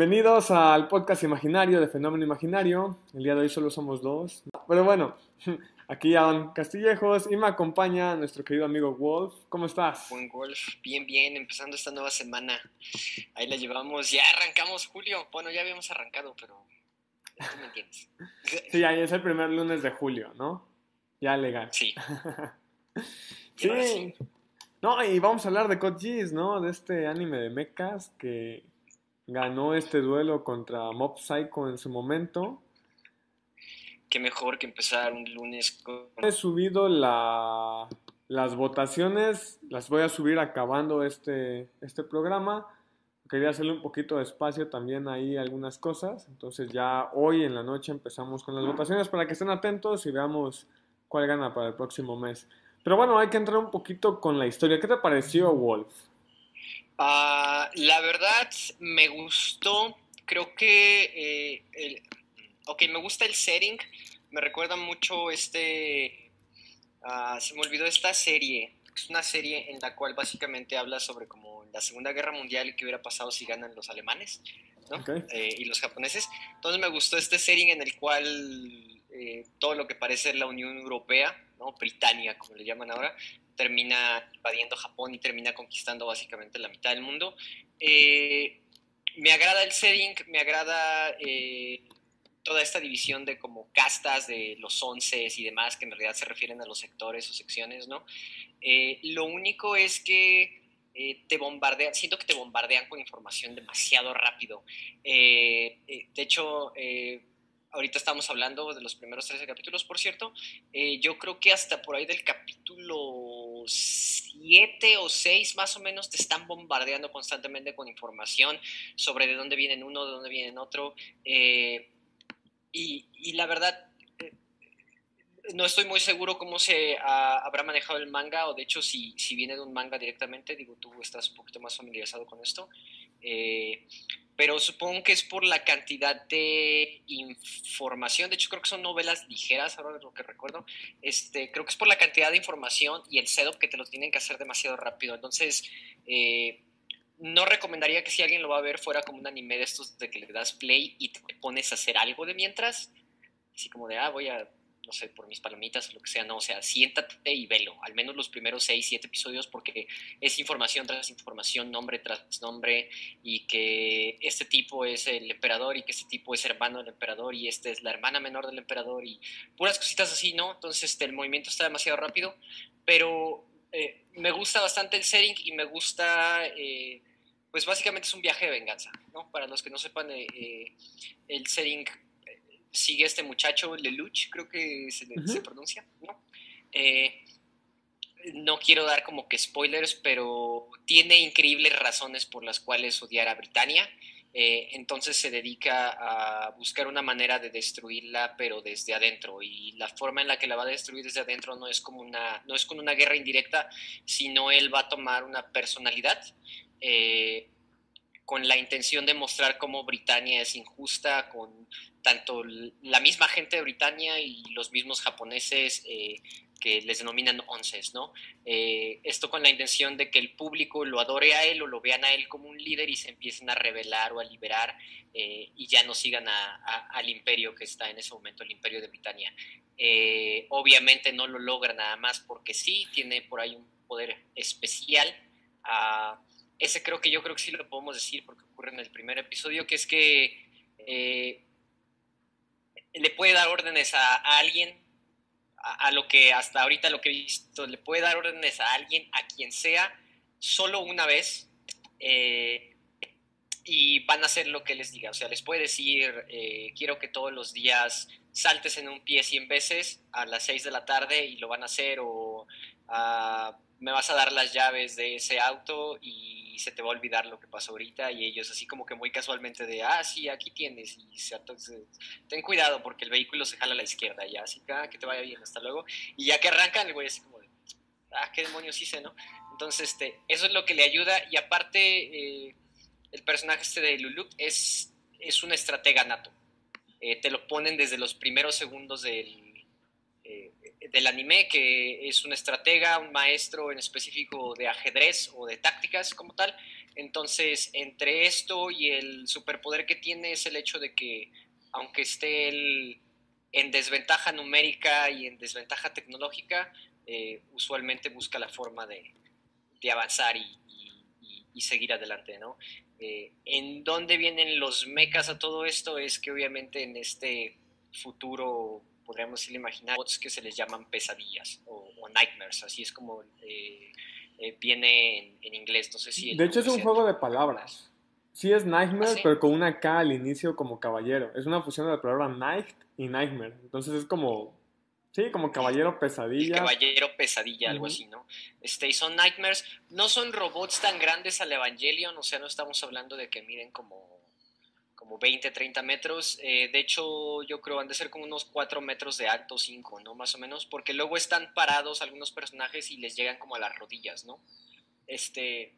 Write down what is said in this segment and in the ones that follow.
Bienvenidos al podcast imaginario de Fenómeno Imaginario. El día de hoy solo somos dos. Pero bueno, aquí Adam Castillejos y me acompaña nuestro querido amigo Wolf. ¿Cómo estás? Buen Wolf, bien, bien, empezando esta nueva semana. Ahí la llevamos, ya arrancamos julio. Bueno, ya habíamos arrancado, pero tú me entiendes. Sí, ahí es el primer lunes de julio, ¿no? Ya legal. Sí. sí. No, y vamos a hablar de Code Geass, ¿no? De este anime de mechas que ganó este duelo contra Mob Psycho en su momento. Qué mejor que empezar un lunes con... He subido la, las votaciones, las voy a subir acabando este, este programa. Quería hacerle un poquito de espacio también ahí algunas cosas. Entonces ya hoy en la noche empezamos con las votaciones para que estén atentos y veamos cuál gana para el próximo mes. Pero bueno, hay que entrar un poquito con la historia. ¿Qué te pareció, Wolf? Ah, la verdad, me gustó. Creo que. Eh, ok, me gusta el setting. Me recuerda mucho este. Ah, se me olvidó esta serie. Es una serie en la cual básicamente habla sobre como la Segunda Guerra Mundial y qué hubiera pasado si ganan los alemanes eh, y los japoneses. Entonces me gustó este setting en el cual eh, todo lo que parece la Unión Europea, ¿no? Britania, como le llaman ahora, termina invadiendo Japón y termina conquistando básicamente la mitad del mundo. Eh, me agrada el setting, me agrada eh, toda esta división de como castas de los once y demás, que en realidad se refieren a los sectores o secciones, ¿no? Eh, lo único es que te bombardean, siento que te bombardean con información demasiado rápido. de hecho, ahorita estamos hablando de los primeros 13 capítulos, por cierto. yo creo que hasta por ahí del capítulo siete o seis más o menos te están bombardeando constantemente con información sobre de dónde vienen uno, de dónde vienen otro. Eh, y, la verdad, eh, no estoy muy seguro cómo se habrá manejado el manga, o de hecho si, si viene de un manga directamente, digo, tú estás un poquito más familiarizado con esto. Eh, pero supongo que es por la cantidad de información. De hecho, creo que son novelas ligeras, ahora de lo que recuerdo. Este, creo que es por la cantidad de información y el setup que te lo tienen que hacer demasiado rápido. Entonces, eh, no recomendaría que si alguien lo va a ver fuera como un anime de estos de que le das play y te pones a hacer algo de mientras. Así como de, ah, voy a no sé, por mis palomitas o lo que sea, no, o sea, siéntate y velo, al menos los primeros seis, siete episodios, porque es información tras información, nombre tras nombre, y que este tipo es el emperador y que este tipo es hermano del emperador y esta es la hermana menor del emperador y puras cositas así, ¿no? Entonces este, el movimiento está demasiado rápido, pero eh, me gusta bastante el setting y me gusta... Eh, pues básicamente es un viaje de venganza, ¿no? Para los que no sepan, eh, el setting sigue este muchacho, Lelouch, creo que se, pronuncia, ¿no? Eh, no quiero dar como que spoilers, pero tiene increíbles razones por las cuales odiar a Britania. Eh, entonces se dedica a buscar una manera de destruirla, pero desde adentro. Y la forma en la que la va a destruir desde adentro no es como una, no es con una guerra indirecta, sino él va a tomar una personalidad. Eh, con la intención de mostrar cómo Britania es injusta, con tanto la misma gente de Britania y los mismos japoneses eh, que les denominan onces, ¿no? Eh, esto con la intención de que el público lo adore a él o lo vean a él como un líder y se empiecen a rebelar o a liberar eh, y ya no sigan al imperio que está en ese momento, el imperio de Britania. obviamente no lo logra nada más porque sí, tiene por ahí un poder especial. Ah, ese creo que yo creo que sí lo podemos decir porque ocurre en el primer episodio, que es que eh, le puede dar órdenes a, alguien, a, lo que hasta ahorita lo que he visto, le puede dar órdenes a alguien, a quien sea, solo una vez, eh, y van a hacer lo que les diga. O sea, les puede decir, eh, quiero que todos los días saltes en un pie 100 veces a las 6 de la tarde y lo van a hacer, o ah, me vas a dar las llaves de ese auto y se te va a olvidar lo que pasó ahorita y ellos así como que muy casualmente de, ah, sí, aquí tienes y entonces ten cuidado porque el vehículo se jala a la izquierda ya, así que, ah, que te vaya bien, hasta luego. Y ya que arrancan, el güey así como de, ah, qué demonios hice, ¿no? Entonces, este, eso es lo que le ayuda y aparte eh, el personaje este de Lulu es, es un estratega nato. Eh, te lo ponen desde los primeros segundos del del anime, que es un estratega, un maestro en específico de ajedrez o de tácticas como tal, Entonces, entre esto y el superpoder que tiene es el hecho de que, aunque esté él en desventaja numérica y en desventaja tecnológica, eh, usualmente busca la forma de, avanzar y, seguir adelante, ¿no? Eh, ¿En dónde vienen los mechas a todo esto? Es que obviamente en este futuro podríamos imaginar bots que se les llaman pesadillas o, nightmares, así es como eh, viene en, inglés, no sé si... De hecho es un juego de palabras. Sí es Nightmare, ¿Ah, pero con una K al inicio como caballero. Es una fusión de la palabra Night y Nightmare. Entonces es como Sí, como Caballero Pesadilla. caballero Pesadilla, algo así, ¿no? Este, y son Nightmares. No son robots tan grandes al Evangelion, o sea, no estamos hablando de que miden como, como 20, 30 metros. Eh, de hecho, yo creo han de ser como unos 4 metros de alto, 5, ¿no? Más o menos, porque luego están parados algunos personajes y les llegan como a las rodillas, ¿no? Este,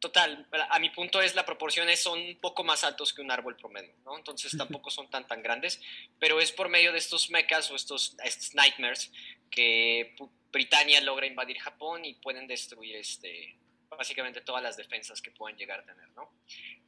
Total, a mi punto es la proporción es son un poco más altos que un árbol promedio, ¿no? Entonces tampoco son tan tan grandes, pero es por medio de estos mechas o estos, nightmares que Britania logra invadir Japón y pueden destruir este, básicamente todas las defensas que puedan llegar a tener, ¿no?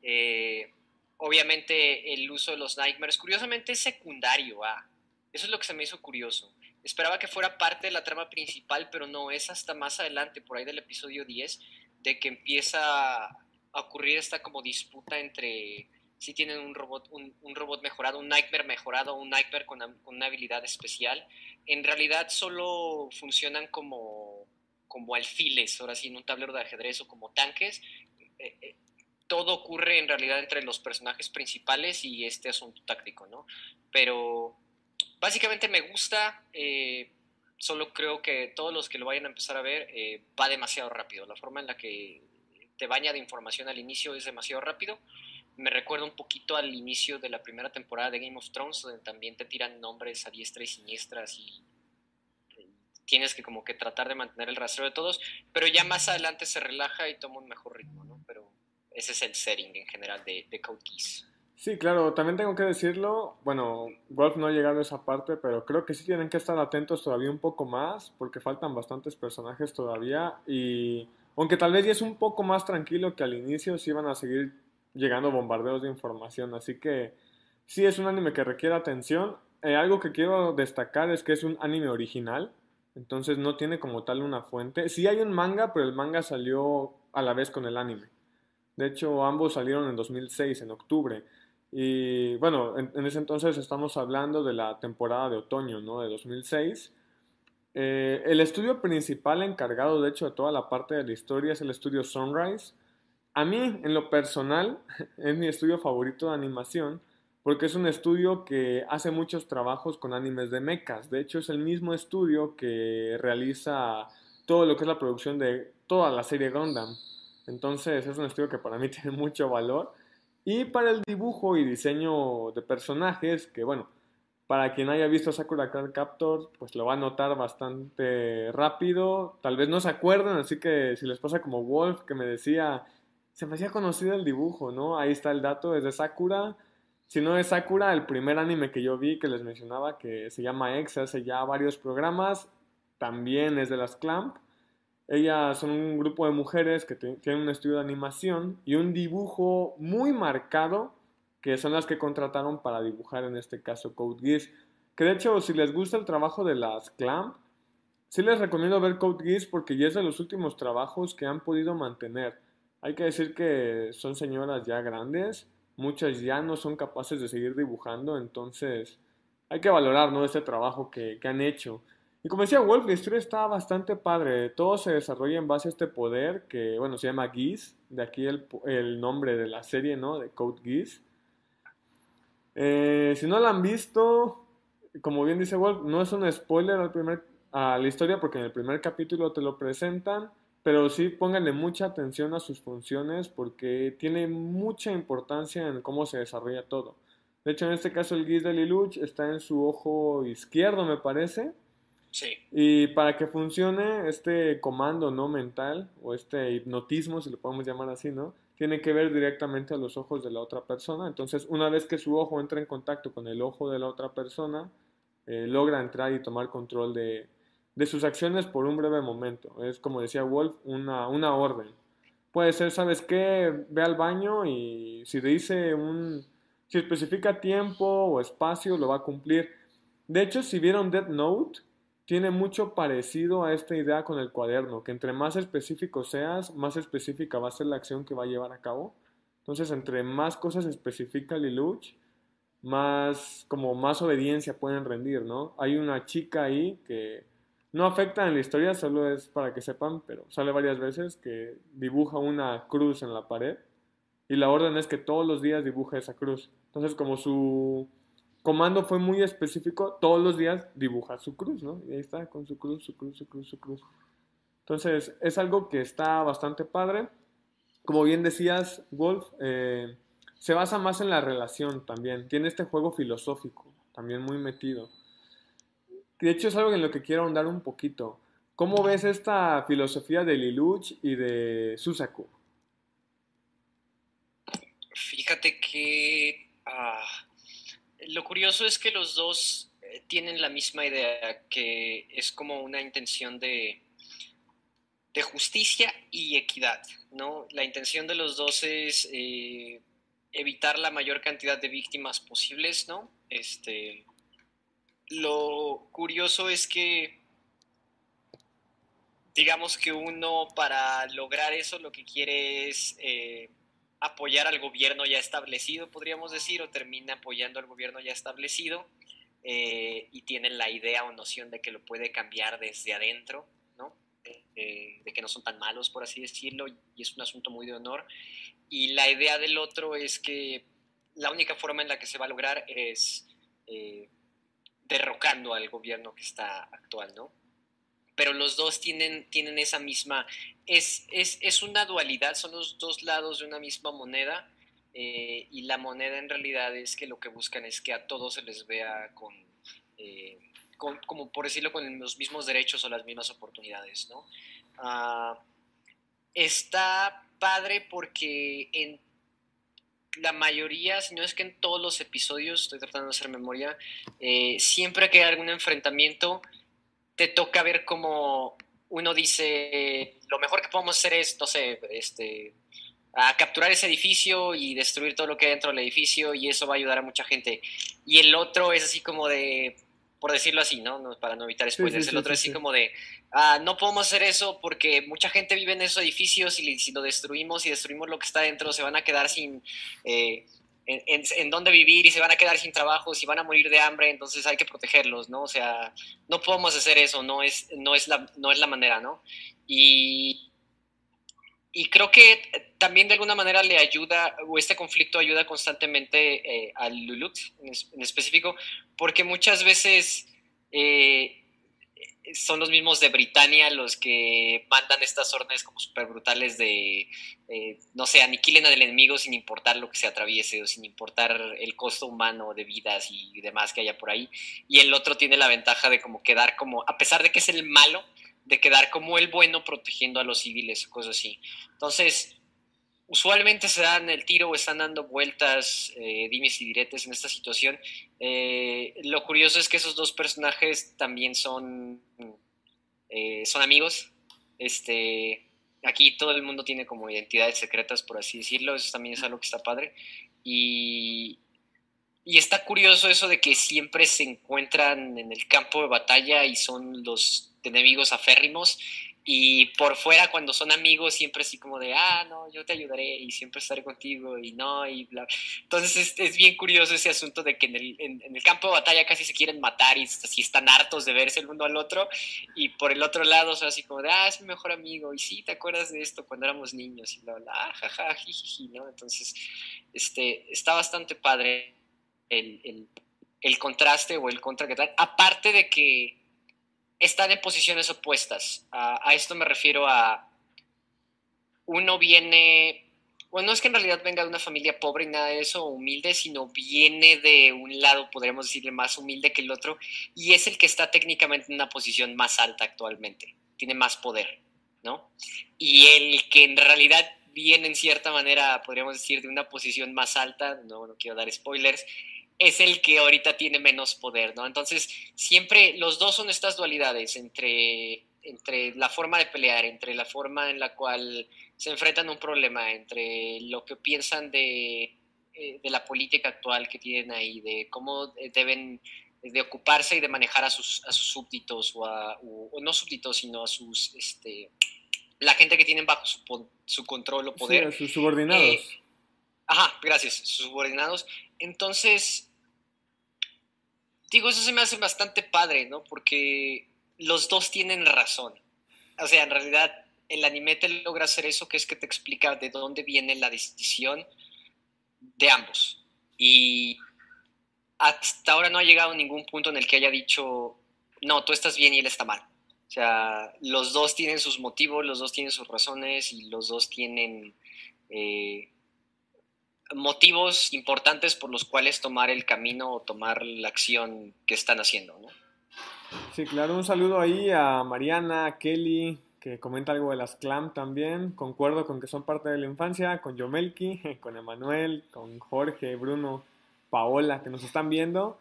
Eh, obviamente el uso de los nightmares, curiosamente es secundario, ah, eso es lo que se me hizo curioso. Esperaba que fuera parte de la trama principal, pero no, es hasta más adelante, por ahí del episodio 10, de que empieza a ocurrir esta como disputa entre si tienen un robot, un, robot mejorado, un Nightmare mejorado, un Nightmare con, una habilidad especial. En realidad solo funcionan como, como alfiles, ahora sí, en un tablero de ajedrez o como tanques. Eh, eh, todo ocurre en realidad entre los personajes principales y este asunto táctico, ¿no? Pero básicamente me gusta. Eh, solo creo que todos los que lo vayan a empezar a ver eh, va demasiado rápido. La forma en la que te baña de información al inicio es demasiado rápido. Me recuerda un poquito al inicio de la primera temporada de Game of Thrones, donde también te tiran nombres a diestra y siniestras y tienes que como que tratar de mantener el rastreo de todos, pero ya más adelante se relaja y toma un mejor ritmo, ¿no? Pero ese es el setting en general de, de Code Geass. Sí, claro, también tengo que decirlo, bueno, Wolf no ha llegado a esa parte, pero creo que sí tienen que estar atentos todavía un poco más, porque faltan bastantes personajes todavía, y aunque tal vez ya es un poco más tranquilo que al inicio, sí van a seguir llegando bombardeos de información, así que sí es un anime que requiere atención. Eh, algo que quiero destacar es que es un anime original, entonces no tiene como tal una fuente. Sí hay un manga, pero el manga salió a la vez con el anime. De hecho, ambos salieron en 2006, en octubre. Y bueno, en, ese entonces estamos hablando de la temporada de otoño, ¿no? De 2006. Eh, el estudio principal encargado, de hecho, de toda la parte de la historia es el estudio Sunrise. A mí, en lo personal, es mi estudio favorito de animación porque es un estudio que hace muchos trabajos con animes de mechas. De hecho, es el mismo estudio que realiza todo lo que es la producción de toda la serie Gundam. Entonces, es un estudio que para mí tiene mucho valor. Y para el dibujo y diseño de personajes, que bueno, para quien haya visto Sakura Card Captor, pues lo va a notar bastante rápido. Tal vez no se acuerden, así que si les pasa como Wolf, que me decía, se me hacía conocido el dibujo, ¿no? Ahí está el dato, es de Sakura. Si no es Sakura, el primer anime que yo vi que les mencionaba, que se llama X, hace ya varios programas, también es de las Clamp. Ellas son un grupo de mujeres que tienen un estudio de animación y un dibujo muy marcado, que son las que contrataron para dibujar en este caso Code Geass. Que de hecho, si les gusta el trabajo de las Clamp, sí les recomiendo ver Code Geass porque ya es de los últimos trabajos que han podido mantener. Hay que decir que son señoras ya grandes, muchas ya no son capaces de seguir dibujando, entonces hay que valorar ¿no? este trabajo que, que han hecho. Y como decía Wolf, la historia está bastante padre. Todo se desarrolla en base a este poder que, bueno, se llama Geese. De aquí el, nombre de la serie, ¿no? De Code Geese. Eh, si no la han visto, como bien dice Wolf, no es un spoiler al primer, a la historia porque en el primer capítulo te lo presentan. Pero sí pónganle mucha atención a sus funciones porque tiene mucha importancia en cómo se desarrolla todo. De hecho, en este caso el Geese de Liluch está en su ojo izquierdo, me parece y para que funcione este comando no mental o este hipnotismo, si lo podemos llamar así, ¿no? Tiene que ver directamente a los ojos de la otra persona. Entonces, una vez que su ojo entra en contacto con el ojo de la otra persona, eh, logra entrar y tomar control de, sus acciones por un breve momento. Es como decía Wolf, una, una orden. Puede ser, ¿sabes qué? Ve al baño y si dice un... Si especifica tiempo o espacio, lo va a cumplir. De hecho, si vieron Dead Note, tiene mucho parecido a esta idea con el cuaderno, que entre más específico seas, más específica va a ser la acción que va a llevar a cabo. Entonces, entre más cosas especifica Liluch, más como más obediencia pueden rendir, ¿no? Hay una chica ahí que no afecta en la historia, solo es para que sepan, pero sale varias veces que dibuja una cruz en la pared y la orden es que todos los días dibuja esa cruz. Entonces, como su comando fue muy específico, todos los días dibuja su cruz, ¿no? Y ahí está, con su cruz, su cruz, su cruz, su cruz. Entonces, es algo que está bastante padre. Como bien decías, Wolf, eh, se basa más en la relación también. Tiene este juego filosófico, también muy metido. De hecho, es algo en lo que quiero ahondar un poquito. ¿Cómo ves esta filosofía de Liluch y de Susaku? Fíjate que ah, lo curioso es que los dos eh, tienen la misma idea, que es como una intención de, de justicia y equidad, ¿no? La intención de los dos es eh, evitar la mayor cantidad de víctimas posibles, ¿no? Este, lo curioso es que, digamos que uno para lograr eso lo que quiere es eh, apoyar al gobierno ya establecido, podríamos decir, o termina apoyando al gobierno ya establecido eh, y tiene la idea o noción de que lo puede cambiar desde adentro, ¿no? Eh, de que no son tan malos, por así decirlo, y es un asunto muy de honor. Y la idea del otro es que la única forma en la que se va a lograr es eh, derrocando al gobierno que está actual, ¿no? Pero los dos tienen, tienen esa misma, es, es, es una dualidad, son los dos lados de una misma moneda eh, y la moneda en realidad es que lo que buscan es que a todos se les vea con, eh, como por decirlo, con los mismos derechos o las mismas oportunidades, ¿no? Ah, está padre porque en la mayoría, si no es que en todos los episodios, estoy tratando de hacer memoria, eh, siempre que hay algún enfrentamiento, te toca ver cómo uno dice, lo mejor que podemos hacer es, no sé, este, a capturar ese edificio y destruir todo lo que hay dentro del edificio y eso va a ayudar a mucha gente. Y el otro es así como de, por decirlo así, ¿no? para no evitar spoilers. el otro es así como de, ah, no podemos hacer eso porque mucha gente vive en esos edificios y si lo destruimos y destruimos lo que está dentro, se van a quedar sin... Eh, en, dónde vivir y se van a quedar sin trabajo, si van a morir de hambre, entonces hay que protegerlos, ¿no? O sea, no podemos hacer eso, no es, no es, la, no es la manera, ¿no? Y, y creo que también de alguna manera le ayuda, o este conflicto ayuda constantemente eh, al Lulut en, específico, porque muchas veces eh, son los mismos de Britania los que mandan estas órdenes como súper brutales de, eh, no sé, aniquilen al enemigo sin importar lo que se atraviese o sin importar el costo humano de vidas y demás que haya por ahí. Y el otro tiene la ventaja de como quedar como, a pesar de que es el malo, de quedar como el bueno protegiendo a los civiles, cosas así. Entonces, usualmente se dan el tiro o están dando vueltas, eh, dimes y diretes en esta situación. Eh, lo curioso es que esos dos personajes también son, eh, son amigos. Este, aquí todo el mundo tiene como identidades secretas, por así decirlo. Eso también es algo que está padre. Y, y está curioso eso de que siempre se encuentran en el campo de batalla y son los enemigos aférrimos y por fuera cuando son amigos siempre así como de, ah, no, yo te ayudaré y siempre estaré contigo y no, y bla. Entonces es, bien curioso ese asunto de que en el, en, el, campo de batalla casi se quieren matar y así están hartos de verse el uno al otro y por el otro lado son así como de, ah, es mi mejor amigo y sí, ¿te acuerdas de esto cuando éramos niños? Y bla, bla, ah, jaja, ¿no? Entonces, este, está bastante padre el, el, contraste o el contra que tal. Aparte de que están en posiciones opuestas. A, esto me refiero a uno viene, bueno, no es que en realidad venga de una familia pobre y nada de eso, humilde, sino viene de un lado, podríamos decirle, más humilde que el otro, y es el que está técnicamente en una posición más alta actualmente, tiene más poder, ¿no? Y el que en realidad viene en cierta manera, podríamos decir, de una posición más alta, no, no quiero dar spoilers, es el que ahorita tiene menos poder, ¿no? Entonces, siempre los dos son estas dualidades entre entre la forma de pelear, entre la forma en la cual se enfrentan a un problema, entre lo que piensan de, eh, de la política actual que tienen ahí, de cómo deben de ocuparse y de manejar a sus, a sus súbditos, o, a, no súbditos, sino a sus, este, la gente que tienen bajo su, su control o poder. Sí, sus subordinados. Eh, ajá, gracias, sus subordinados. Entonces, digo, eso se me hace bastante padre, ¿no? Porque los dos tienen razón. O sea, en realidad el anime te logra hacer eso, que es que te explica de dónde viene la decisión de ambos. Y hasta ahora no ha llegado a ningún punto en el que haya dicho, no, tú estás bien y él está mal. O sea, los dos tienen sus motivos, los dos tienen sus razones y los dos tienen eh, motivos importantes por los cuales tomar el camino o tomar la acción que están haciendo, ¿no? Sí, claro, un saludo ahí a Mariana, a Kelly, que comenta algo de las Clam también. Concuerdo con que son parte de la infancia, con Yomelki, con Emanuel, con Jorge, Bruno, Paola, que nos están viendo.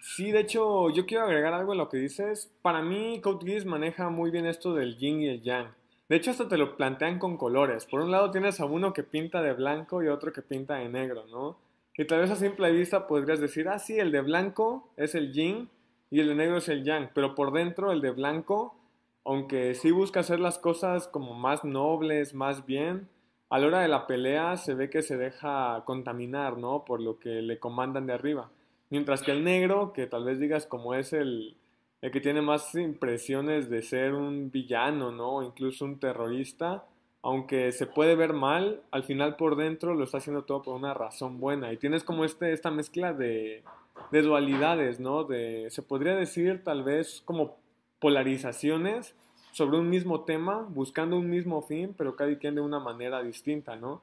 Sí, de hecho, yo quiero agregar algo a lo que dices. Para mí, Code Geass maneja muy bien esto del yin y el yang. De hecho, hasta te lo plantean con colores. Por un lado tienes a uno que pinta de blanco y otro que pinta de negro, ¿no? Y tal vez a simple vista podrías decir, ah, sí, el de blanco es el yin y el de negro es el yang. Pero por dentro, el de blanco, aunque sí busca hacer las cosas como más nobles, más bien, a la hora de la pelea se ve que se deja contaminar, ¿no? Por lo que le comandan de arriba. Mientras que el negro, que tal vez digas como es el, el que tiene más impresiones de ser un villano, ¿no? O incluso un terrorista, aunque se puede ver mal, al final por dentro lo está haciendo todo por una razón buena. Y tienes como este, esta mezcla de, de dualidades, ¿no? De, se podría decir tal vez como polarizaciones sobre un mismo tema, buscando un mismo fin, pero cada quien de una manera distinta, ¿no?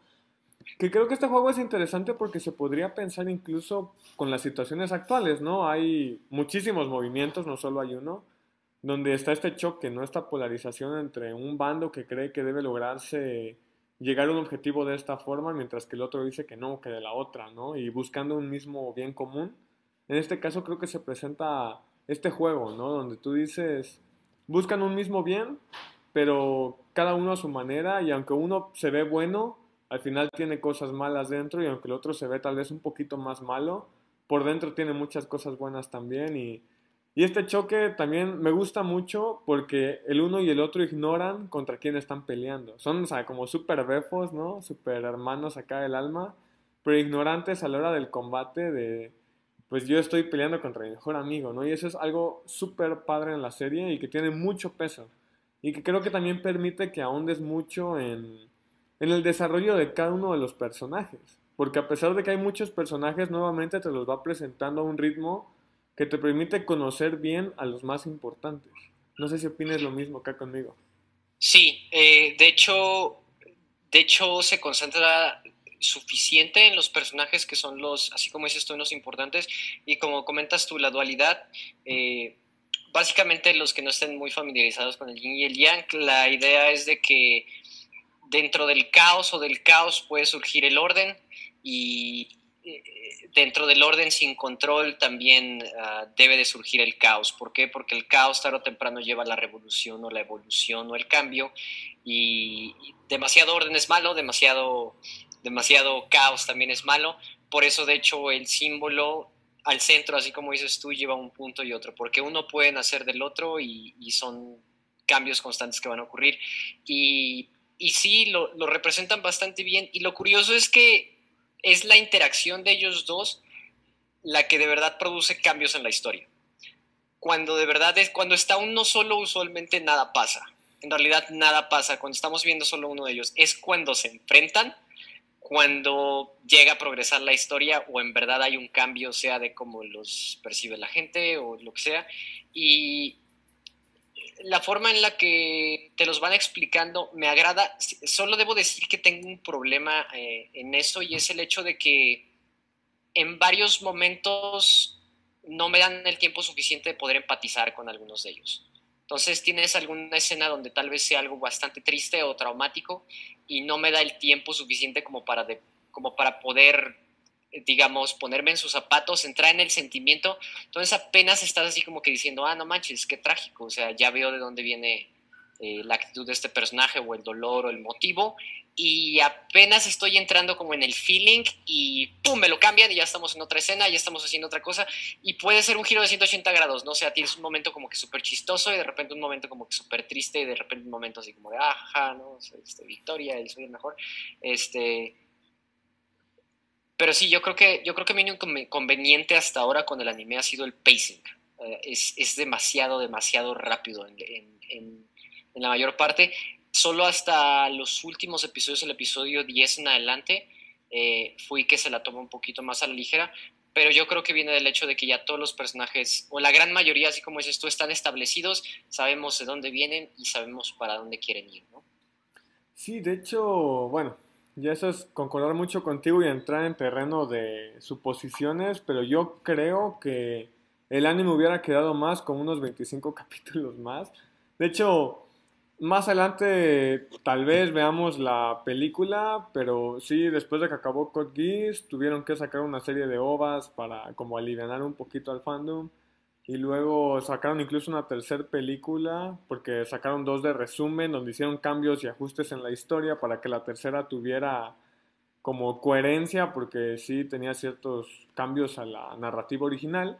Que creo que este juego es interesante porque se podría pensar incluso con las situaciones actuales, ¿no? Hay muchísimos movimientos, no solo hay uno, donde está este choque, ¿no? Esta polarización entre un bando que cree que debe lograrse llegar a un objetivo de esta forma, mientras que el otro dice que no, que de la otra, ¿no? Y buscando un mismo bien común. En este caso creo que se presenta este juego, ¿no? Donde tú dices, buscan un mismo bien, pero cada uno a su manera y aunque uno se ve bueno, al final tiene cosas malas dentro y aunque el otro se ve tal vez un poquito más malo, por dentro tiene muchas cosas buenas también y, este choque también me gusta mucho porque el uno y el otro ignoran contra quién están peleando. Son, o sea, como súper befos, ¿no? Súper hermanos acá del alma, pero ignorantes a la hora del combate de, pues yo estoy peleando contra mi mejor amigo, ¿no? Y eso es algo súper padre en la serie y que tiene mucho peso. Y que creo que también permite que ahondes mucho en, en el desarrollo de cada uno de los personajes. Porque a pesar de que hay muchos personajes, nuevamente te los va presentando a un ritmo que te permite conocer bien a los más importantes. No sé si opinas lo mismo acá conmigo. Sí, eh, de hecho, de hecho se concentra suficiente en los personajes que son los, así como dices tú, los importantes. Y como comentas tú, la dualidad, eh, básicamente los que no estén muy familiarizados con el yin y el yang, la idea es de que dentro del caos o del caos puede surgir el orden y eh, dentro del orden sin control también ah, debe de surgir el caos. ¿Por qué? Porque el caos tarde o temprano lleva la revolución o la evolución o el cambio y demasiado orden es malo, demasiado, demasiado caos también es malo. Por eso, de hecho, el símbolo al centro, así como dices tú, lleva un punto y otro, porque uno puede nacer del otro y, y son cambios constantes que van a ocurrir. Y y sí, lo, representan bastante bien. Y lo curioso es que es la interacción de ellos dos la que de verdad produce cambios en la historia. Cuando de verdad es, cuando está uno solo, usualmente nada pasa. En realidad nada pasa. Cuando estamos viendo solo uno de ellos, es cuando se enfrentan, cuando llega a progresar la historia o en verdad hay un cambio, sea de cómo los percibe la gente o lo que sea. Y, la forma en la que te los van explicando me agrada. Solo debo decir que tengo un problema eh, en eso y es el hecho de que en varios momentos no me dan el tiempo suficiente de poder empatizar con algunos de ellos. Entonces tienes alguna escena donde tal vez sea algo bastante triste o traumático y no me da el tiempo suficiente como para, como para poder digamos, ponerme en sus zapatos, entrar en el sentimiento, entonces apenas estás así como que diciendo, ah, no manches, qué trágico, o sea, ya veo de dónde viene eh, la actitud de este personaje o el dolor o el motivo y apenas estoy entrando como en el feeling y pum, me lo cambian y ya estamos en otra escena, ya estamos haciendo otra cosa y puede ser un giro de 180 grados, ¿no? O sea, tienes un momento como que súper chistoso y de repente un momento como que súper triste y de repente un momento así como de, ajá, ¿no? Este, victoria, el soy el mejor. Este... Pero sí, yo creo que, yo creo que mi único conveniente hasta ahora con el anime ha sido el pacing. Eh, es, es, demasiado, demasiado rápido en, en, en la mayor parte solo hasta los últimos episodios, el episodio 10 en adelante, eh, fui que se la toma un poquito más a la ligera, pero yo creo que viene del hecho de que ya todos los personajes, o la gran mayoría, así como dices tú, están establecidos, sabemos de dónde vienen y sabemos para dónde quieren ir, ¿no? Sí, de hecho, bueno, ya eso es concordar mucho contigo y entrar en terreno de suposiciones, pero yo creo que el anime hubiera quedado más con unos 25 capítulos más. De hecho, más adelante tal vez veamos la película, pero sí, después de que acabó Code Geass, tuvieron que sacar una serie de ovas para como aliviar un poquito al fandom. Y luego sacaron incluso una tercera película, porque sacaron dos de resumen, donde hicieron cambios y ajustes en la historia para que la tercera tuviera como coherencia, porque sí tenía ciertos cambios a la narrativa original.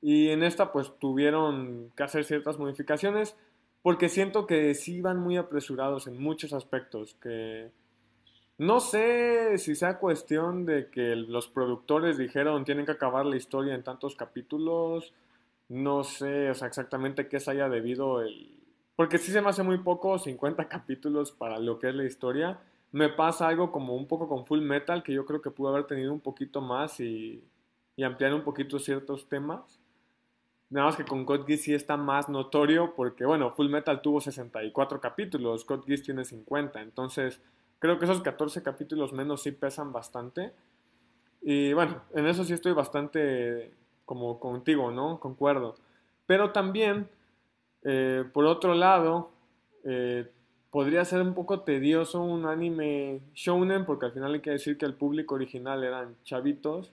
Y en esta pues tuvieron que hacer ciertas modificaciones porque siento que sí van muy apresurados en muchos aspectos, que no sé si sea cuestión de que los productores dijeron tienen que acabar la historia en tantos capítulos, no sé o sea, exactamente qué se haya debido el... Porque sí se me hace muy poco, 50 capítulos para lo que es la historia. Me pasa algo como un poco con Full Metal, que yo creo que pudo haber tenido un poquito más y, y ampliar un poquito ciertos temas. Nada más que con Code Geass sí está más notorio porque, bueno, Full Metal tuvo 64 capítulos, Code Geass tiene 50. Entonces, creo que esos 14 capítulos menos sí pesan bastante. Y bueno, en eso sí estoy bastante como contigo, ¿no? Concuerdo. Pero también, eh, por otro lado, eh, podría ser un poco tedioso un anime shounen porque al final hay que decir que el público original eran chavitos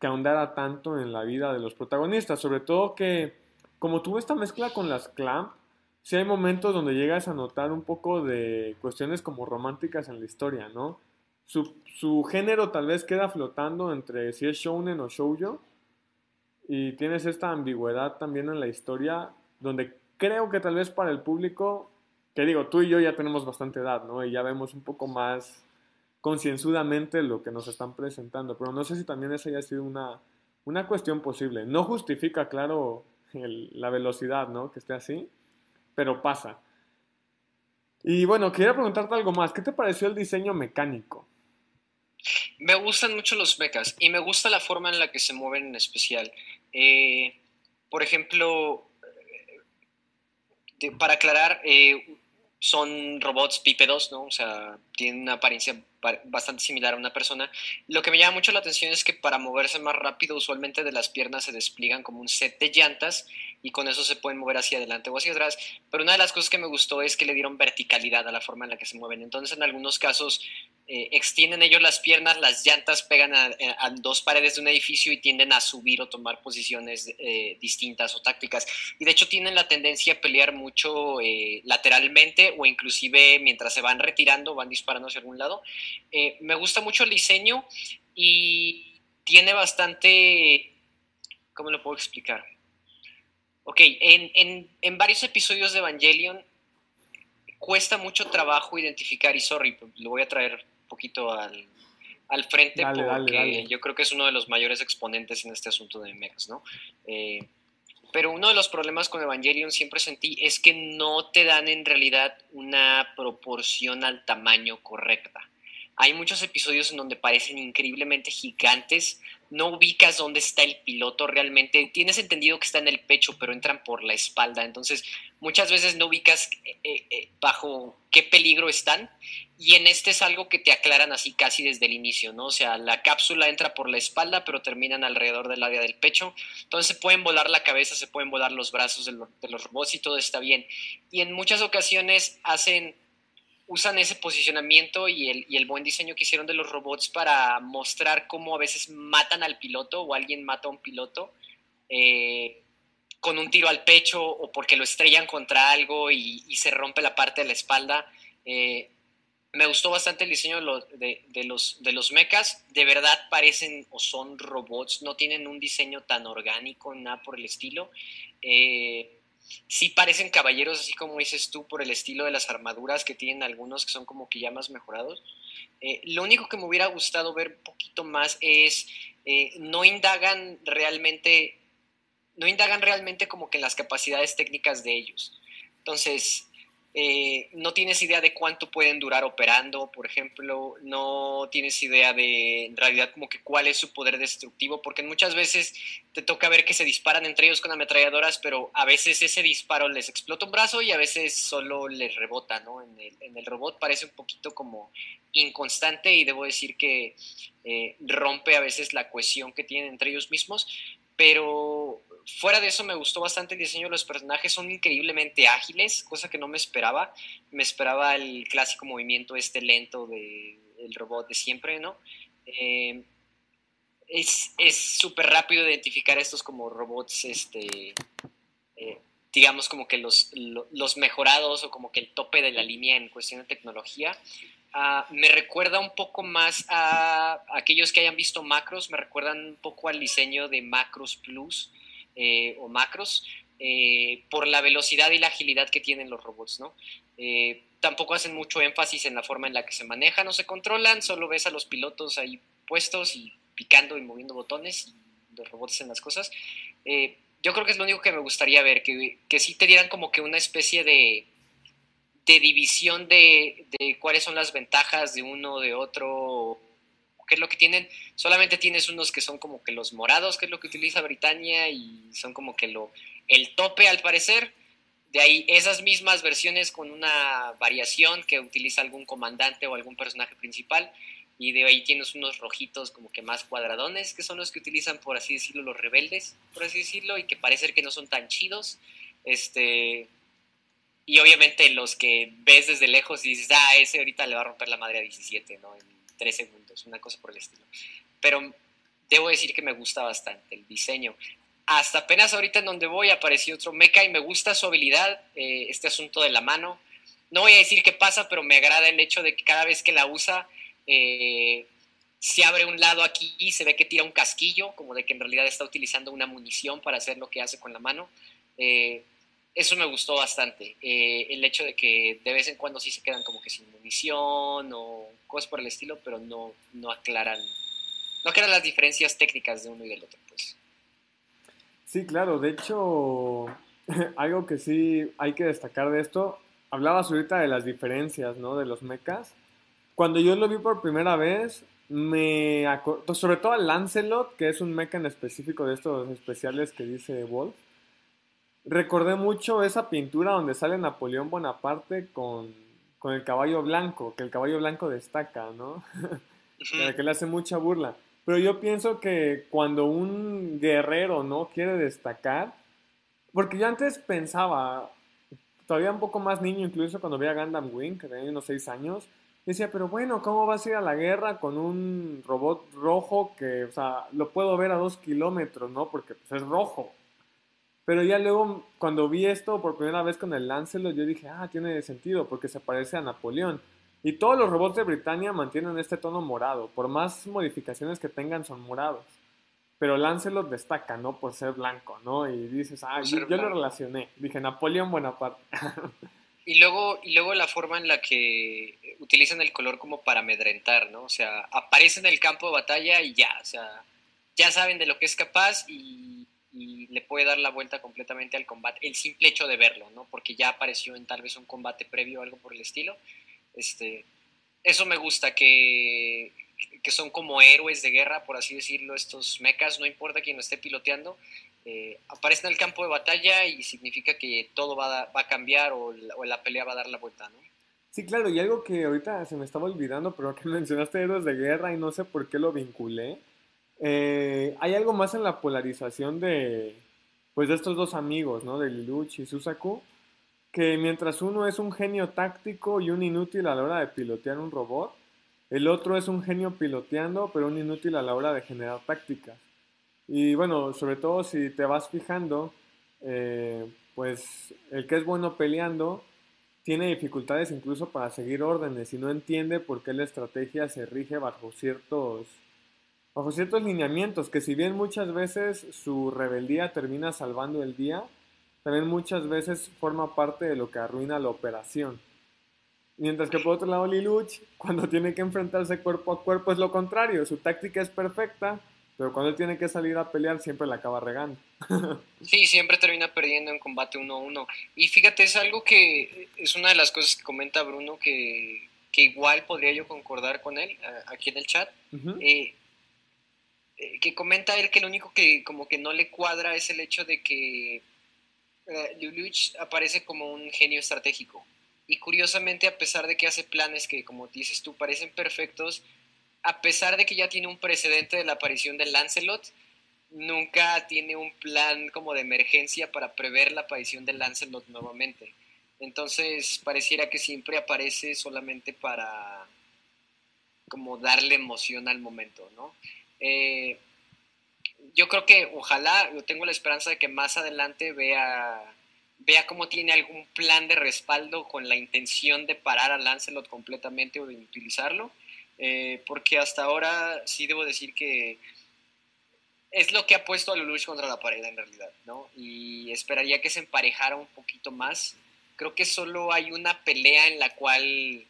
que ahondara tanto en la vida de los protagonistas, sobre todo que como tuvo esta mezcla con las clamp, sí hay momentos donde llegas a notar un poco de cuestiones como románticas en la historia, ¿no? Su, su género tal vez queda flotando entre si es shounen o shoujo, y tienes esta ambigüedad también en la historia, donde creo que tal vez para el público, que digo, tú y yo ya tenemos bastante edad, ¿no? Y ya vemos un poco más concienzudamente lo que nos están presentando, pero no sé si también esa haya sido una, una cuestión posible. No justifica, claro, la velocidad, ¿no? Que esté así, pero pasa. Y bueno, quería preguntarte algo más. ¿Qué te pareció el diseño mecánico? Me gustan mucho los mechas y me gusta la forma en la que se mueven en especial. Eh, por ejemplo, eh, para aclarar, eh, son robots bípedos, ¿no? O sea, tienen una apariencia bastante similar a una persona. Lo que me llama mucho la atención es que para moverse más rápido, usualmente de las piernas se despliegan como un set de llantas y con eso se pueden mover hacia adelante o hacia atrás. Pero una de las cosas que me gustó es que le dieron verticalidad a la forma en la que se mueven. Entonces, en algunos casos, eh, extienden ellos las piernas, las llantas pegan a, dos paredes de un edificio y tienden a subir o tomar posiciones eh, distintas o tácticas. Y de hecho tienen la tendencia a pelear mucho eh, lateralmente o inclusive mientras se van retirando, van disparando hacia algún lado. Me gusta mucho el diseño y tiene bastante... ¿Cómo lo puedo explicar? Ok, en, en, varios episodios de Evangelion cuesta mucho trabajo identificar, y sorry, lo voy a traer un poquito al, al frente porque yo creo que es uno de los mayores exponentes en este asunto de megas, ¿no? Eh, pero uno de los problemas con Evangelion siempre sentí es que no te dan en realidad una proporción al tamaño correcta. Hay muchos episodios en donde parecen increíblemente gigantes, no ubicas dónde está el piloto realmente, tienes entendido que está en el pecho, pero entran por la espalda, entonces muchas veces no ubicas eh, eh, eh, bajo qué peligro están y en este es algo que te aclaran así casi desde el inicio, ¿no? O sea, la cápsula entra por la espalda, pero terminan alrededor del área del pecho, entonces se pueden volar la cabeza, se pueden volar los brazos de, de los robots y todo está bien. Y en muchas ocasiones hacen usan ese posicionamiento y el, buen diseño que hicieron de los robots para mostrar cómo a veces matan al piloto o alguien mata a un piloto. Eh, con un tiro al pecho o porque lo estrellan contra algo y, se rompe la parte de la espalda. Eh, me gustó bastante el diseño de, los, de los mechas. De verdad parecen o son robots, no tienen un diseño tan orgánico, nada por el estilo. Eh, sí parecen caballeros, así como dices tú, por el estilo de las armaduras que tienen algunos que son como que ya más mejorados. Eh, lo único que me hubiera gustado ver un poquito más es, eh, no indagan realmente, no indagan realmente como que en las capacidades técnicas de ellos. Entonces, eh, no tienes idea de cuánto pueden durar operando, por ejemplo, no tienes idea de en realidad como que cuál es su poder destructivo, porque muchas veces te toca ver que se disparan entre ellos con ametralladoras, pero a veces ese disparo les explota un brazo y a veces solo les rebota, ¿no? En el, robot parece un poquito como inconstante y debo decir que eh, rompe a veces la cohesión que tienen entre ellos mismos, pero fuera de eso me gustó bastante el diseño de los personajes, son increíblemente ágiles, cosa que no me esperaba. Me esperaba el clásico movimiento este lento del robot de siempre, ¿no? Eh, es súper rápido identificar estos como robots, este, eh, digamos como que los, los, mejorados o como que el tope de la línea en cuestión de tecnología. Ah, me recuerda un poco más a aquellos que hayan visto Macros, me recuerdan un poco al diseño de Macros Plus, eh, o macros eh, por la velocidad y la agilidad que tienen los robots, ¿no? Eh, tampoco hacen mucho énfasis en la forma en la que se manejan o se controlan, solo ves a los pilotos ahí puestos y picando y moviendo botones y los robots en las cosas. yo creo que es lo único que me gustaría ver, que, que sí te dieran como que una especie de, de división de, de, cuáles son las ventajas de uno de otro, qué es lo que tienen. Solamente tienes unos que son como que los morados, que es lo que utiliza Britannia, y son como que lo, el tope al parecer. De ahí esas mismas versiones con una variación que utiliza algún comandante o algún personaje principal. Y de ahí tienes unos rojitos como que más cuadradones, que son los que utilizan, por así decirlo, los rebeldes, por así decirlo, y que parece que no son tan chidos. Este, y obviamente los que ves desde lejos y dices, ah, ese ahorita le va a romper la madre a 17, ¿no? Tres segundos, una cosa por el estilo. Pero debo decir que me gusta bastante el diseño. Hasta apenas ahorita en donde voy apareció otro mecha y me gusta su habilidad, eh, este asunto de la mano. No voy a decir qué pasa, pero me agrada el hecho de que cada vez que la usa, eh, se abre un lado aquí y se ve que tira un casquillo, como de que en realidad está utilizando una munición para hacer lo que hace con la mano. Eh, eso me gustó bastante. Eh, el hecho de que de vez en cuando sí se quedan como que sin munición o cosas por el estilo, pero no, no aclaran, no aclaran las diferencias técnicas de uno y del otro, pues. Sí, claro. De hecho, algo que sí hay que destacar de esto, hablabas ahorita de las diferencias, ¿no? De los mechas. Cuando yo lo vi por primera vez, me acuerdo, sobre todo al Lancelot, que es un mecha en específico de estos especiales que dice Wolf recordé mucho esa pintura donde sale Napoleón Bonaparte con, el caballo blanco, que el caballo blanco destaca, ¿no? que le hace mucha burla. Pero yo pienso que cuando un guerrero, ¿no? Quiere destacar, porque yo antes pensaba, todavía un poco más niño, incluso cuando veía Gundam Wing, que tenía unos 6 años, decía, pero bueno, ¿cómo vas a ir a la guerra con un robot rojo que, o sea, lo puedo ver a dos kilómetros, ¿no? Porque pues, es rojo. Pero ya luego, cuando vi esto por primera vez con el Lancelot, yo dije, ah, tiene sentido, porque se parece a Napoleón. Y todos los robots de Britannia mantienen este tono morado. Por más modificaciones que tengan, son morados. Pero Lancelot destaca, ¿no? Por ser blanco, ¿no? Y dices, ah, yo, lo relacioné. Dije, Napoleón Bonaparte. y luego, y luego la forma en la que utilizan el color como para amedrentar, ¿no? O sea, aparece en el campo de batalla y ya, o sea, ya saben de lo que es capaz y y le puede dar la vuelta completamente al combate, el simple hecho de verlo, ¿no? Porque ya apareció en tal vez un combate previo o algo por el estilo. Este, eso me gusta, que, que son como héroes de guerra, por así decirlo, estos mechas, no importa quién lo esté piloteando, eh, aparecen en el campo de batalla y significa que todo va a, va a cambiar o la, o la, pelea va a dar la vuelta, ¿no? Sí, claro, y algo que ahorita se me estaba olvidando, pero que mencionaste héroes de guerra y no sé por qué lo vinculé, eh, hay algo más en la polarización de, pues, de estos dos amigos, ¿no? De Liluch y Susaku, que mientras uno es un genio táctico y un inútil a la hora de pilotear un robot, el otro es un genio piloteando, pero un inútil a la hora de generar tácticas. Y bueno, sobre todo si te vas fijando, eh, pues el que es bueno peleando tiene dificultades incluso para seguir órdenes y no entiende por qué la estrategia se rige bajo ciertos, bajo ciertos lineamientos, que si bien muchas veces su rebeldía termina salvando el día, también muchas veces forma parte de lo que arruina la operación. Mientras que por otro lado Liluch, cuando tiene que enfrentarse cuerpo a cuerpo es lo contrario, su táctica es perfecta, pero cuando él tiene que salir a pelear siempre la acaba regando. sí, siempre termina perdiendo en combate uno a uno. Y fíjate, es algo que es una de las cosas que comenta Bruno que, que igual podría yo concordar con él aquí en el chat. Eh, que comenta él que lo único que como que no le cuadra es el hecho de que eh, aparece como un genio estratégico. Y curiosamente, a pesar de que hace planes que, como dices tú, parecen perfectos, a pesar de que ya tiene un precedente de la aparición de Lancelot, nunca tiene un plan como de emergencia para prever la aparición de Lancelot nuevamente. Entonces pareciera que siempre aparece solamente para como darle emoción al momento, ¿no? Eh, yo creo que ojalá, yo tengo la esperanza de que más adelante vea, vea cómo tiene algún plan de respaldo con la intención de parar a Lancelot completamente o de utilizarlo, eh, porque hasta ahora sí debo decir que es lo que ha puesto a Lelouch contra la pared en realidad, ¿no? Y esperaría que se emparejara un poquito más. Creo que solo hay una pelea en la cual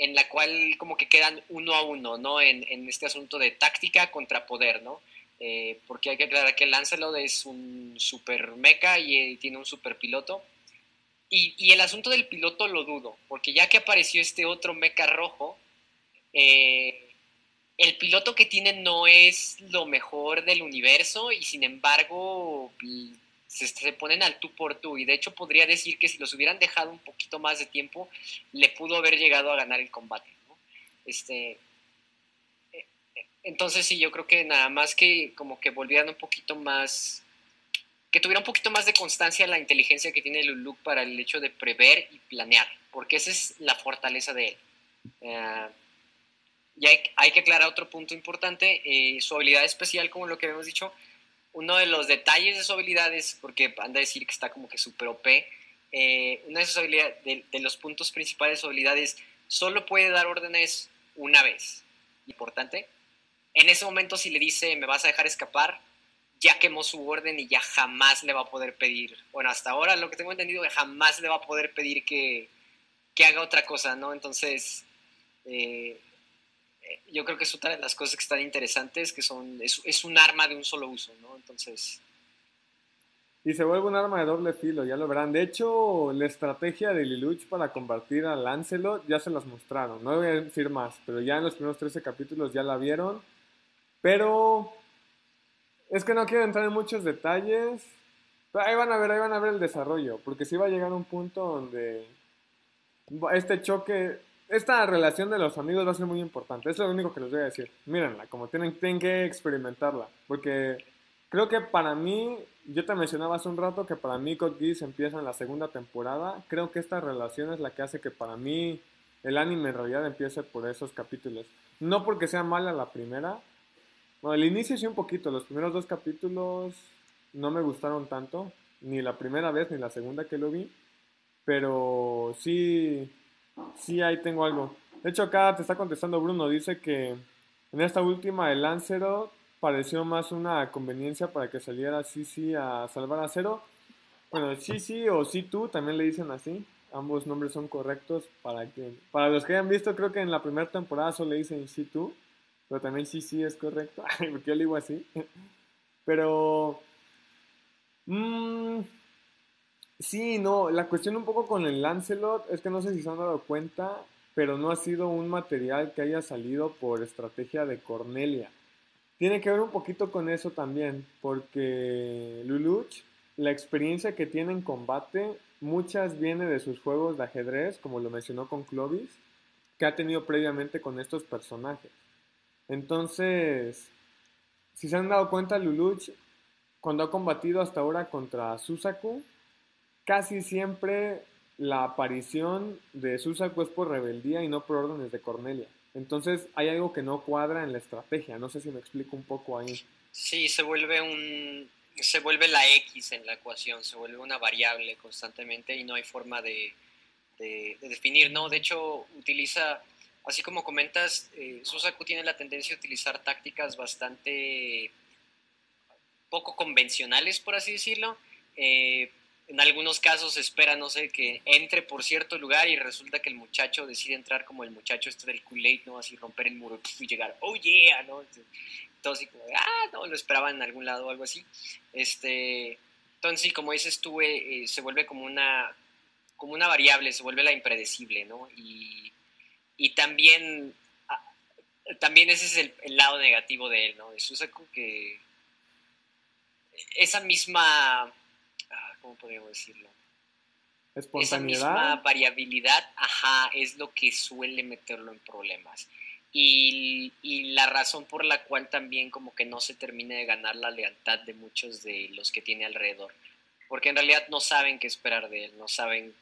en la cual como que quedan uno a uno, ¿no? En, en este asunto de táctica contra poder, ¿no? Eh, porque hay que aclarar que Lancelot es un super mecha y eh, tiene un super piloto. Y, el asunto del piloto lo dudo, porque ya que apareció este otro mecha rojo, eh, el piloto que tiene no es lo mejor del universo y sin embargo se, se, ponen al tú por tú. Y de hecho podría decir que si los hubieran dejado un poquito más de tiempo, le pudo haber llegado a ganar el combate. Este, entonces sí, yo creo que nada más que como que volvieran un poquito más, que tuviera un poquito más de constancia la inteligencia que tiene Luluk para el hecho de prever y planear, porque esa es la fortaleza de él. Eh, y hay, que aclarar otro punto importante, eh, su habilidad especial, como lo que habíamos dicho, uno de los detalles de su habilidad es, porque anda a decir que está como que super OP, eh, una de sus habilidades, de, los puntos principales de su habilidad es, solo puede dar órdenes una vez. Importante, en ese momento si le dice me vas a dejar escapar, ya quemó su orden y ya jamás le va a poder pedir, bueno, hasta ahora lo que tengo entendido, jamás le va a poder pedir que, haga otra cosa, ¿no? Entonces, eh, yo creo que es otra de las cosas que están interesantes, que son, es, un arma de un solo uso, ¿no? Entonces... Y se vuelve un arma de doble filo, ya lo verán. De hecho, la estrategia de Liluch para combatir a Lancelot ya se las mostraron. No voy a decir más, pero ya en los primeros 13 capítulos ya la vieron. Pero es que no quiero entrar en muchos detalles. Pero ahí van a ver, ahí van a ver el desarrollo, porque sí va a llegar un punto donde este choque, esta relación de los amigos va a ser muy importante. Eso es lo único que les voy a decir. Mírenla, como tienen, tienen que experimentarla, porque creo que para mí, yo te mencionaba hace un rato que para mí Code Geass empieza en la segunda temporada. Creo que esta relación es la que hace que para mí el anime en realidad empiece por esos capítulos. No porque sea mala la primera, bueno, el inicio sí un poquito, los primeros dos capítulos no me gustaron tanto, ni la primera vez ni la segunda que lo vi, pero sí, sí ahí tengo algo. De hecho acá te está contestando Bruno, dice que en esta última el Lancerot pareció más una conveniencia para que saliera sí a salvar a Cero. Bueno, sí o sí tú también le dicen así. Ambos nombres son correctos para que para los que hayan visto, creo que en la primera temporada solo le dicen sí tú pero también sí es correcto, porque yo lo digo así. Pero... Mmm, sí, no, la cuestión un poco con el Lancelot es que no sé si se han dado cuenta, pero no ha sido un material que haya salido por estrategia de Cornelia. Tiene que ver un poquito con eso también, porque Luluch, la experiencia que tiene en combate, muchas viene de sus juegos de ajedrez, como lo mencionó con Clovis, que ha tenido previamente con estos personajes. Entonces, si se han dado cuenta, Luluch, cuando ha combatido hasta ahora contra Susaku, casi siempre la aparición de Susaku es por rebeldía y no por órdenes de Cornelia. Entonces hay algo que no cuadra en la estrategia. No sé si me explico un poco ahí. Sí, se vuelve un se vuelve la X en la ecuación, se vuelve una variable constantemente y no hay forma de, definir, ¿no? De hecho, utiliza, así como comentas, eh, Susaku tiene la tendencia a utilizar tácticas bastante poco convencionales, por así decirlo. Eh, en algunos casos espera, no sé, que entre por cierto lugar y resulta que el muchacho decide entrar como el muchacho este del Kool-Aid, ¿no? Así romper el muro y llegar, oh yeah, ¿no? Entonces, como, ah, no, lo esperaba en algún lado o algo así. Este, entonces, sí, como dices tú, eh, se vuelve como una, como una variable, se vuelve la impredecible, ¿no? Y, y también, ah, también ese es el, el, lado negativo de él, ¿no? De Susaku que esa misma ¿cómo podríamos decirlo? Esa misma variabilidad, ajá, es lo que suele meterlo en problemas. Y, y, la razón por la cual también como que no se termina de ganar la lealtad de muchos de los que tiene alrededor. Porque en realidad no saben qué esperar de él, no saben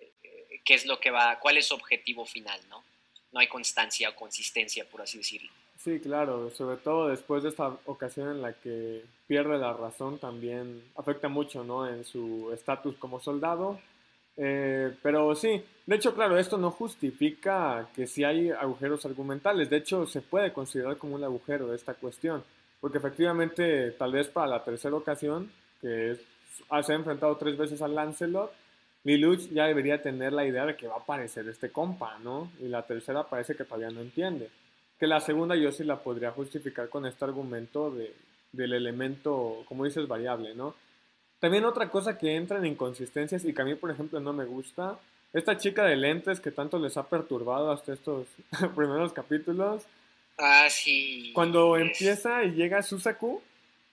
eh, qué es lo que va, cuál es su objetivo final, ¿no? No hay constancia o consistencia, por así decirlo. Sí, claro, sobre todo después de esta ocasión en la que pierde la razón también afecta mucho, ¿no? En su estatus como soldado. Eh, pero sí, de hecho, claro, esto no justifica que si hay agujeros argumentales. De hecho, se puede considerar como un agujero esta cuestión. Porque efectivamente, tal vez para la tercera ocasión, que es, se ha enfrentado tres veces a Lancelot, Liluch ya debería tener la idea de que va a aparecer este compa, ¿no? Y la tercera parece que todavía no entiende que la segunda yo sí la podría justificar con este argumento de, del elemento, como dices, variable, ¿no? También otra cosa que entra en inconsistencias y que a mí, por ejemplo, no me gusta, esta chica de lentes que tanto les ha perturbado hasta estos primeros capítulos. Ah, sí. Cuando empieza y llega Susaku,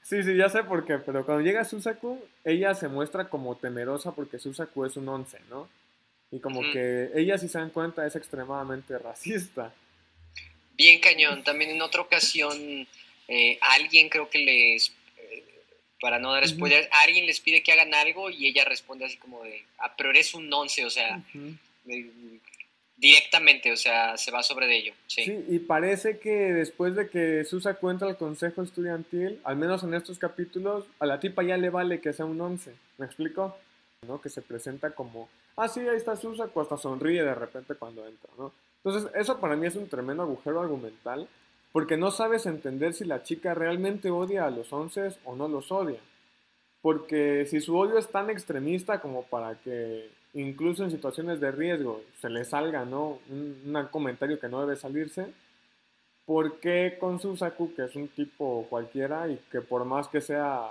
sí, sí, ya sé por qué, pero cuando llega Susaku, ella se muestra como temerosa porque Susaku es un once, ¿no? Y como que ella, si se dan cuenta, es extremadamente racista. Bien cañón. También en otra ocasión, eh, alguien creo que les, eh, para no dar spoilers, alguien les pide que hagan algo y ella responde así como de, ah, pero eres un once, o sea, directamente, o sea, se va sobre de ello. Sí. sí. y parece que después de que Susa cuenta al consejo estudiantil, al menos en estos capítulos, a la tipa ya le vale que sea un once. ¿Me explico? ¿No? Que se presenta como, ah, sí, ahí está Susa, hasta sonríe de repente cuando entra, ¿no? Entonces, eso para mí es un tremendo agujero argumental, porque no sabes entender si la chica realmente odia a los once o no los odia. Porque si su odio es tan extremista como para que incluso en situaciones de riesgo se le salga ¿no? un, comentario que no debe salirse, ¿por qué con Susaku, que es un tipo cualquiera y que por más que sea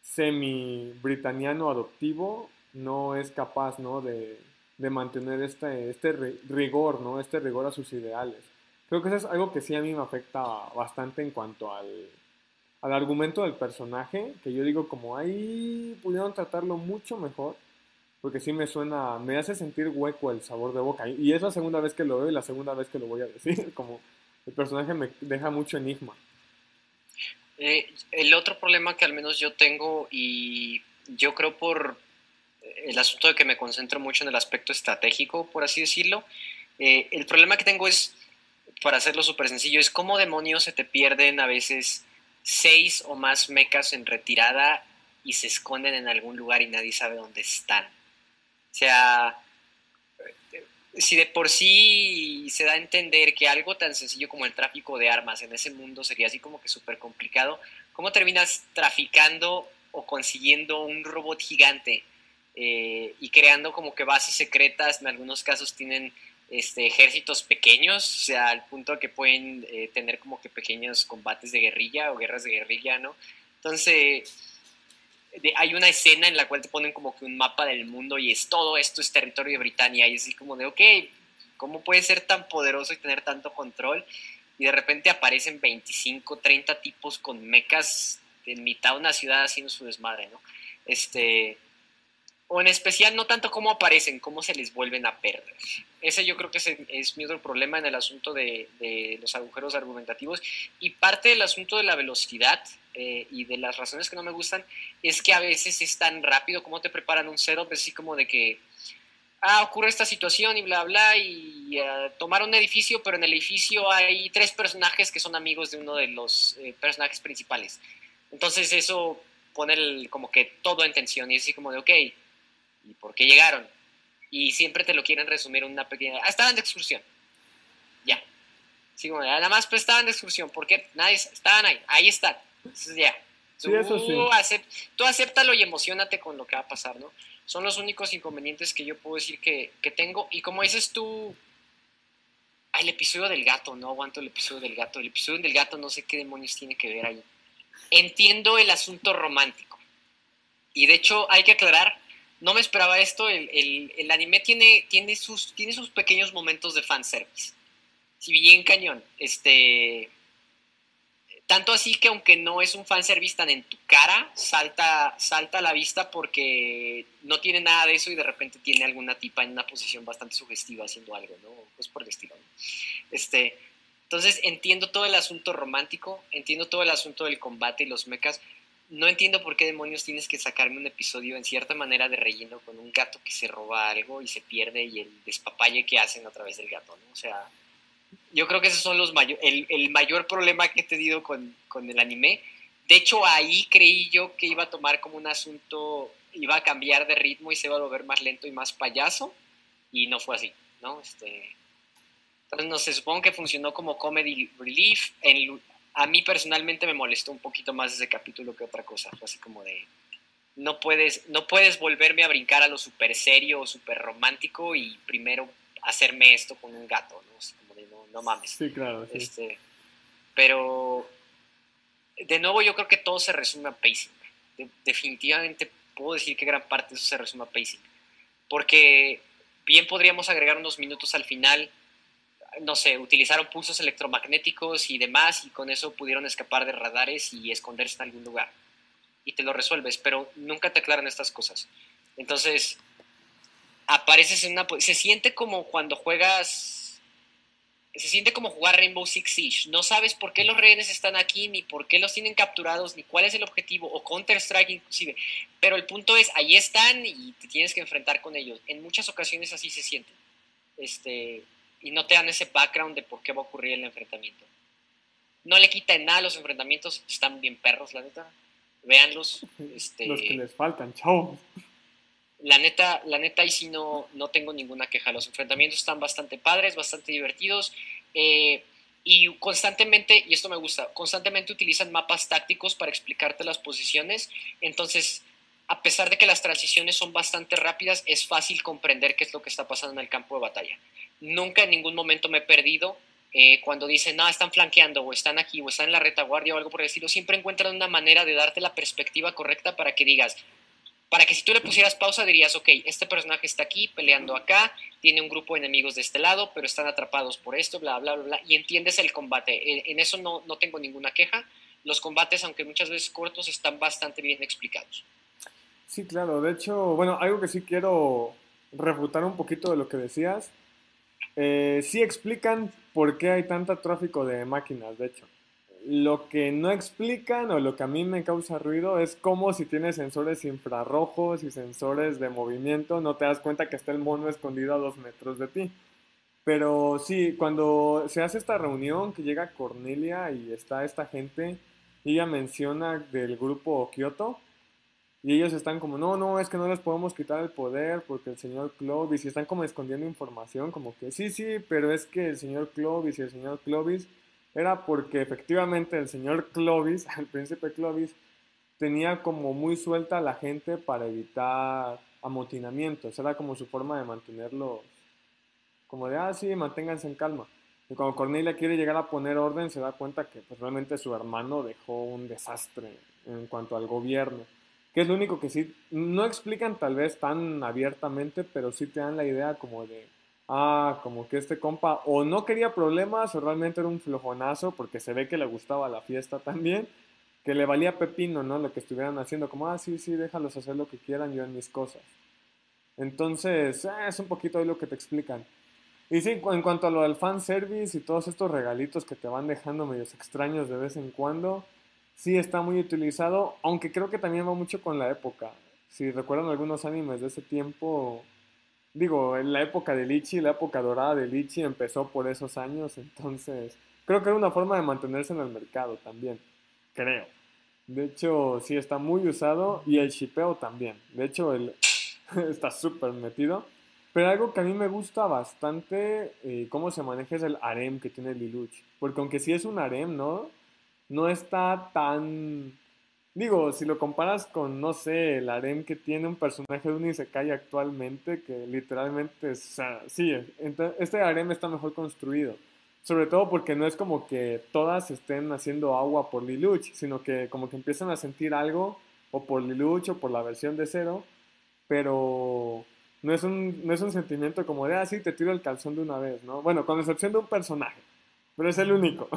semi-britaniano adoptivo, no es capaz ¿no? de, de mantener este, este rigor, ¿no? Este rigor a sus ideales. Creo que eso es algo que sí a mí me afecta bastante en cuanto al, al argumento del personaje, que yo digo como ahí pudieron tratarlo mucho mejor, porque sí me suena, me hace sentir hueco el sabor de boca. Y es la segunda vez que lo veo y la segunda vez que lo voy a decir, como el personaje me deja mucho enigma. Eh, el otro problema que al menos yo tengo, y yo creo por, el asunto de que me concentro mucho en el aspecto estratégico, por así decirlo. Eh, el problema que tengo es, para hacerlo súper sencillo, es cómo demonios se te pierden a veces seis o más mecas en retirada y se esconden en algún lugar y nadie sabe dónde están. O sea, si de por sí se da a entender que algo tan sencillo como el tráfico de armas en ese mundo sería así como que súper complicado, ¿cómo terminas traficando o consiguiendo un robot gigante? Eh, y creando como que bases secretas, en algunos casos tienen este, ejércitos pequeños, o sea, al punto de que pueden eh, tener como que pequeños combates de guerrilla o guerras de guerrilla, ¿no? Entonces, hay una escena en la cual te ponen como que un mapa del mundo y es todo esto es territorio de Britania y es así como de, ok, ¿cómo puede ser tan poderoso y tener tanto control? Y de repente aparecen 25, 30 tipos con mecas en mitad de una ciudad haciendo su desmadre, ¿no? Este, o en especial no tanto cómo aparecen, cómo se les vuelven a perder. Ese yo creo que es, es mi otro problema en el asunto de, de, los agujeros argumentativos. Y parte del asunto de la velocidad eh, y de las razones que no me gustan es que a veces es tan rápido como te preparan un setup, así como de que, ah, ocurre esta situación y bla, bla, y uh, tomar un edificio, pero en el edificio hay tres personajes que son amigos de uno de los eh, personajes principales. Entonces eso pone como que todo en tensión y es así como de, ok, ¿y por qué llegaron? Y siempre te lo quieren resumir en una pequeña... Ah, estaban de excursión. Ya. Sí, como, nada más pues estaban de excursión. ¿Por qué? Nadie... Estaban ahí. Ahí están. Entonces ya. Sí, eso sí. tú acéptalo y emocionate con lo que va a pasar, ¿no? Son los únicos inconvenientes que yo puedo decir que, que tengo. Y como dices tú, ah, el episodio del gato, no aguanto el episodio del gato. El episodio del gato no sé qué demonios tiene que ver ahí. Entiendo el asunto romántico. Y de hecho hay que aclarar, no me esperaba esto, el, el, el anime tiene, tiene, sus, tiene sus pequeños momentos de fanservice. Si bien cañón, este tanto así que aunque no es un fanservice tan en tu cara, salta, salta a la vista porque no tiene nada de eso y de repente tiene alguna tipa en una posición bastante sugestiva haciendo algo, ¿no? Pues por el estilo. Este, entonces entiendo todo el asunto romántico, entiendo todo el asunto del combate y los mechas. No entiendo por qué demonios tienes que sacarme un episodio en cierta manera de relleno con un gato que se roba algo y se pierde y el despapalle que hacen a través del gato, ¿no? O sea, yo creo que esos son los mayor, el, el, mayor problema que he tenido con, con, el anime. De hecho, ahí creí yo que iba a tomar como un asunto, iba a cambiar de ritmo y se iba a volver más lento y más payaso, y no fue así, ¿no? Este, entonces, no sé, supongo que funcionó como comedy relief. En, a mí personalmente me molestó un poquito más ese capítulo que otra cosa. Fue así como de, no puedes, no puedes volverme a brincar a lo súper serio o súper romántico y primero hacerme esto con un gato, ¿no? no mames. Sí, claro. Este, pero, de nuevo, yo creo que todo se resume a pacing. definitivamente puedo decir que gran parte de eso se resume a pacing. Porque bien podríamos agregar unos minutos al final, no sé, utilizaron pulsos electromagnéticos y demás, y con eso pudieron escapar de radares y esconderse en algún lugar. Y te lo resuelves, pero nunca te aclaran estas cosas. Entonces, apareces en una... Se siente como cuando juegas se siente como jugar Rainbow Six Siege. No sabes por qué los rehenes están aquí, ni por qué los tienen capturados, ni cuál es el objetivo, o Counter-Strike inclusive. Pero el punto es, ahí están y te tienes que enfrentar con ellos. En muchas ocasiones así se siente. Este, y no te dan ese background de por qué va a ocurrir el enfrentamiento. No le quita en nada los enfrentamientos, están bien perros, la neta. Véanlos. Este, los que les faltan, chao la neta, la neta ahí sí no, no tengo ninguna queja. Los enfrentamientos están bastante padres, bastante divertidos. Eh, y constantemente, y esto me gusta, constantemente utilizan mapas tácticos para explicarte las posiciones. Entonces, a pesar de que las transiciones son bastante rápidas, es fácil comprender qué es lo que está pasando en el campo de batalla. Nunca en ningún momento me he perdido eh, cuando dicen, no, están flanqueando, o están aquí, o están en la retaguardia, o algo por el estilo. Siempre encuentran una manera de darte la perspectiva correcta para que digas, para que si tú le pusieras pausa dirías, ok, este personaje está aquí peleando acá, tiene un grupo de enemigos de este lado, pero están atrapados por esto, bla, bla, bla, bla, y entiendes el combate. En, eso no, no tengo ninguna queja. Los combates, aunque muchas veces cortos, están bastante bien explicados. Sí, claro. De hecho, bueno, algo que sí quiero refutar un poquito de lo que decías. Eh, sí explican por qué hay tanto tráfico de máquinas, de hecho. Lo que no explican o lo que a mí me causa ruido es cómo si tienes sensores infrarrojos y sensores de movimiento no te das cuenta que está el mono escondido a dos metros de ti. Pero sí, cuando se hace esta reunión que llega Cornelia y está esta gente, ella menciona del grupo Kyoto y ellos están como, no, no, es que no les podemos quitar el poder porque el señor Clovis, y están como escondiendo información, como que sí, sí, pero es que el señor Clovis y el señor Clovis era porque efectivamente el señor Clovis, el príncipe Clovis, tenía como muy suelta a la gente para evitar amotinamientos. Era como su forma de mantenerlos, como de, ah, sí, manténganse en calma. Y cuando Cornelia quiere llegar a poner orden, se da cuenta que pues, realmente su hermano dejó un desastre en cuanto al gobierno. Que es lo único que sí, no explican tal vez tan abiertamente, pero sí te dan la idea como de, ah, como que este compa o no quería problemas o realmente era un flojonazo porque se ve que le gustaba la fiesta también, que le valía pepino, ¿no? Lo que estuvieran haciendo, como, ah, sí, sí, déjalos hacer lo que quieran, yo en mis cosas. Entonces, eh, es un poquito de lo que te explican. Y sí, en cuanto a lo del fanservice y todos estos regalitos que te van dejando medios extraños de vez en cuando, sí está muy utilizado, aunque creo que también va mucho con la época. Si recuerdan algunos animes de ese tiempo, digo, en la época de Lichi, la época dorada de Lichi empezó por esos años, entonces creo que era una forma de mantenerse en el mercado también, creo. De hecho, sí, está muy usado y el shipeo también. De hecho, el está súper metido. Pero algo que a mí me gusta bastante, eh, cómo se maneja es el harem que tiene Liluch. Porque aunque sí es un harem, ¿no? No está tan... Digo, si lo comparas con, no sé, el harem que tiene un personaje de un Isekai actualmente, que literalmente, o sea, sí, este harem está mejor construido. Sobre todo porque no es como que todas estén haciendo agua por Liluch, sino que como que empiezan a sentir algo, o por Liluch o por la versión de cero, pero no es un, no es un sentimiento como de, ah, sí, te tiro el calzón de una vez, ¿no? Bueno, con excepción de un personaje, pero es el único.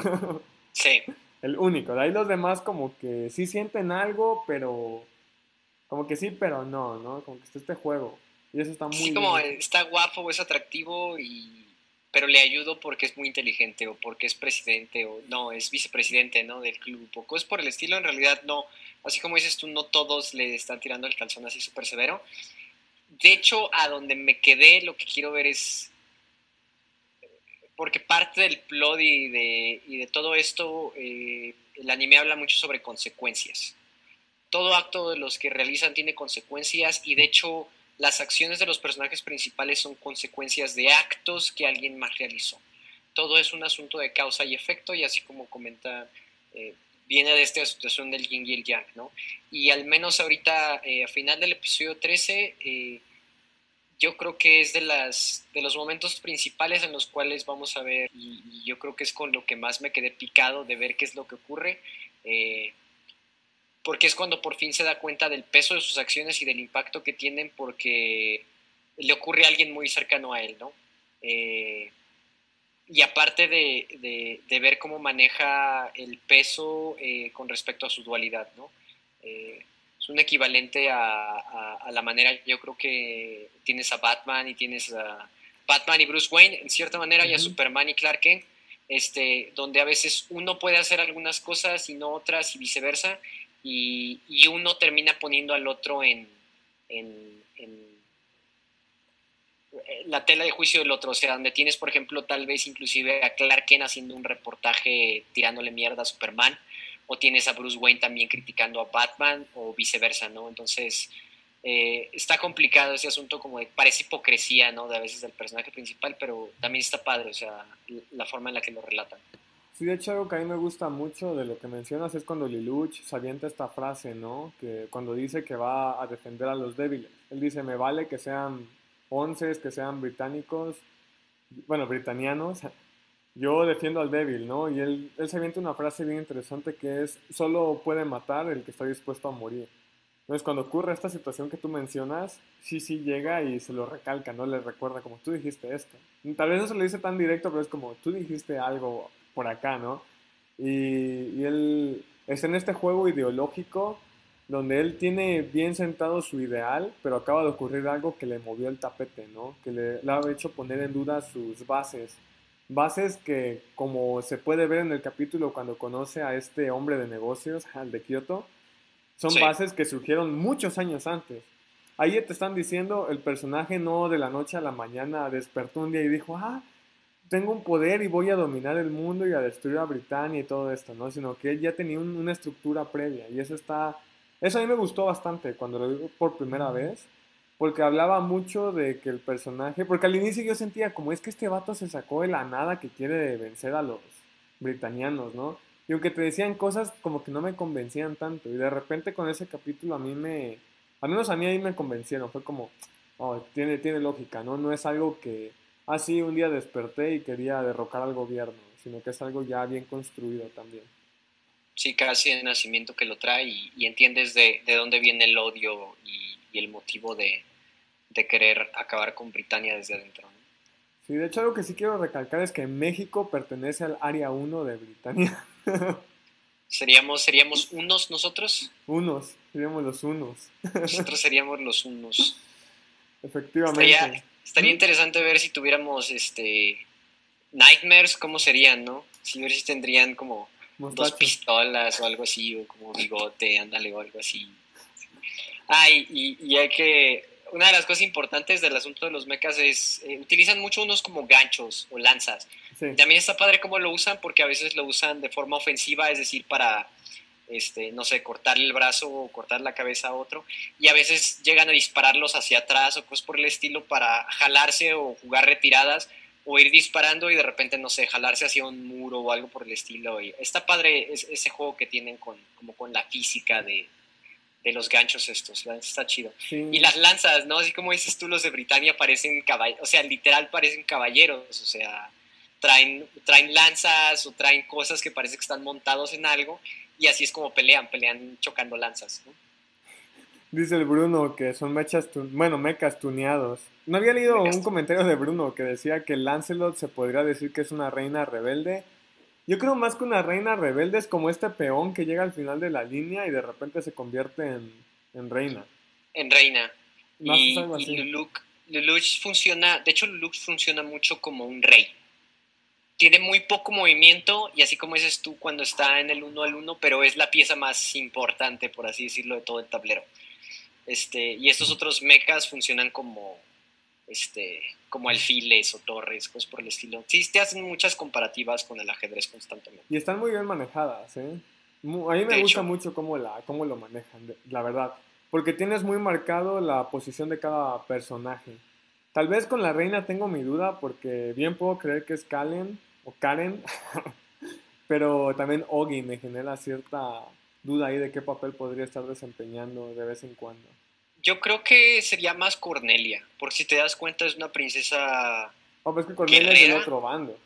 Sí. el único. De ahí los demás como que sí sienten algo, pero como que sí, pero no, ¿no? Como que está este juego. Y eso está muy... Sí, como está guapo, es atractivo y pero le ayudo porque es muy inteligente o porque es presidente o no, es vicepresidente, ¿no? Del club o cosas por el estilo, en realidad no, así como dices tú, no todos le están tirando el calzón así súper severo. De hecho, a donde me quedé, lo que quiero ver es, porque parte del plot y de, y de todo esto, eh, el anime habla mucho sobre consecuencias. Todo acto de los que realizan tiene consecuencias y de hecho las acciones de los personajes principales son consecuencias de actos que alguien más realizó. Todo es un asunto de causa y efecto y así como comenta, eh, viene de esta situación del yin y el yang, ¿no? Y al menos ahorita, eh, a final del episodio 13, eh, yo creo que es de, las, de los momentos principales en los cuales vamos a ver, y, yo creo que es con lo que más me quedé picado de ver qué es lo que ocurre porque es cuando por fin se da cuenta del peso de sus acciones y del impacto que tienen porque le ocurre a alguien muy cercano a él, ¿no? Eh, y aparte de, ver cómo maneja el peso eh, con respecto a su dualidad, ¿no? Eh, es un equivalente a, la manera, yo creo que tienes a Batman y tienes a Batman y Bruce Wayne, en cierta manera, y a Superman y Clark Kent, este, donde a veces uno puede hacer algunas cosas y no otras y viceversa, y, uno termina poniendo al otro en, la tela de juicio del otro, o sea, donde tienes, por ejemplo, tal vez inclusive a Clark Kent haciendo un reportaje tirándole mierda a Superman, o tienes a Bruce Wayne también criticando a Batman, o viceversa, ¿no? Entonces, eh, está complicado ese asunto, como de, parece hipocresía, ¿no? De a veces del personaje principal, pero también está padre, o sea, la forma en la que lo relatan. Sí, de hecho algo que a mí me gusta mucho de lo que mencionas es cuando Liluch se avienta esta frase, ¿no? Que cuando dice que va a defender a los débiles. Él dice, me vale que sean once, que sean británicos, bueno, britanianos, yo defiendo al débil, ¿no? Y él, él se avienta una frase bien interesante que es, solo puede matar el que está dispuesto a morir. Entonces, cuando ocurre esta situación que tú mencionas, sí, sí llega y se lo recalca, ¿no? Le recuerda como tú dijiste esto. Tal vez no se lo dice tan directo, pero es como tú dijiste algo por acá, ¿no? Y, él es en este juego ideológico donde él tiene bien sentado su ideal, pero acaba de ocurrir algo que le movió el tapete, ¿no? Que le, le, ha hecho poner en duda sus bases. Bases que, como se puede ver en el capítulo cuando conoce a este hombre de negocios, al de Kioto, son bases que surgieron muchos años antes. Ahí te están diciendo, el personaje no de la noche a la mañana despertó un día y dijo, ah, tengo un poder y voy a dominar el mundo y a destruir a Britania y todo esto, ¿no? Sino que él ya tenía una estructura previa y eso está... Eso a mí me gustó bastante cuando lo digo por primera vez, porque hablaba mucho de que el personaje, porque al inicio yo sentía como es que este vato se sacó de la nada que quiere vencer a los britanianos, ¿no? Y aunque te decían cosas como que no me convencían tanto, y de repente con ese capítulo a mí me, al menos a mí ahí me convencieron, fue como, oh, tiene, tiene lógica, ¿no? No es algo que, así un día desperté y quería derrocar al gobierno, sino que es algo ya bien construido también. Sí, casi de nacimiento que lo trae y, entiendes de, dónde viene el odio y, el motivo de, querer acabar con Britania desde adentro. Sí, de hecho algo que sí quiero recalcar es que México pertenece al área 1 de Britania. ¿Seríamos, ¿Seríamos unos nosotros? Unos, seríamos los unos. Nosotros seríamos los unos. Efectivamente. Estaría interesante ver si tuviéramos este Nightmares, ¿cómo serían, no? Si ver si tendrían como dos pistolas o algo así, o como bigote, ándale, o algo así. Ay, y, hay que. Una de las cosas importantes del asunto de los mechas es. Eh, utilizan mucho unos como ganchos o lanzas. También está padre cómo lo usan, porque a veces lo usan de forma ofensiva, es decir, para este, no sé, cortarle el brazo o cortar la cabeza a otro, y a veces llegan a dispararlos hacia atrás o cosas por el estilo para jalarse o jugar retiradas o ir disparando y de repente, no sé, jalarse hacia un muro o algo por el estilo. Y está padre ese juego que tienen con, como con la física de, de los ganchos estos, está chido. Y las lanzas, ¿no? Así como dices tú, los de Britania parecen caballeros, o sea, literal parecen caballeros, o sea, traen, traen lanzas o traen cosas que parece que están montados en algo y así es como pelean, pelean chocando lanzas. Dice el Bruno que son mechas, bueno, mechas tuneados. No había leído un comentario de Bruno que decía que Lancelot se podría decir que es una reina rebelde. Yo creo más que una reina rebelde es como este peón que llega al final de la línea y de repente se convierte en, reina. En reina. y, y funciona, de hecho Lulux funciona mucho como un rey tiene muy poco movimiento y así como dices tú cuando está en el uno al uno, pero es la pieza más importante, por así decirlo, de todo el tablero. Este, y estos otros mechas funcionan como, este, como alfiles o torres, cosas por el estilo. Sí, te hacen muchas comparativas con el ajedrez constantemente. Y están muy bien manejadas, ¿eh? A mí me gusta mucho cómo, la, cómo lo manejan, la verdad. Porque tienes muy marcado la posición de cada personaje. Tal vez con la reina tengo mi duda porque bien puedo creer que es Kalen, Karen, pero también Ogi me genera cierta duda ahí de qué papel podría estar desempeñando de vez en cuando. Yo creo que sería más Cornelia, porque si te das cuenta es una princesa. Pues que Cornelia es del otro bando.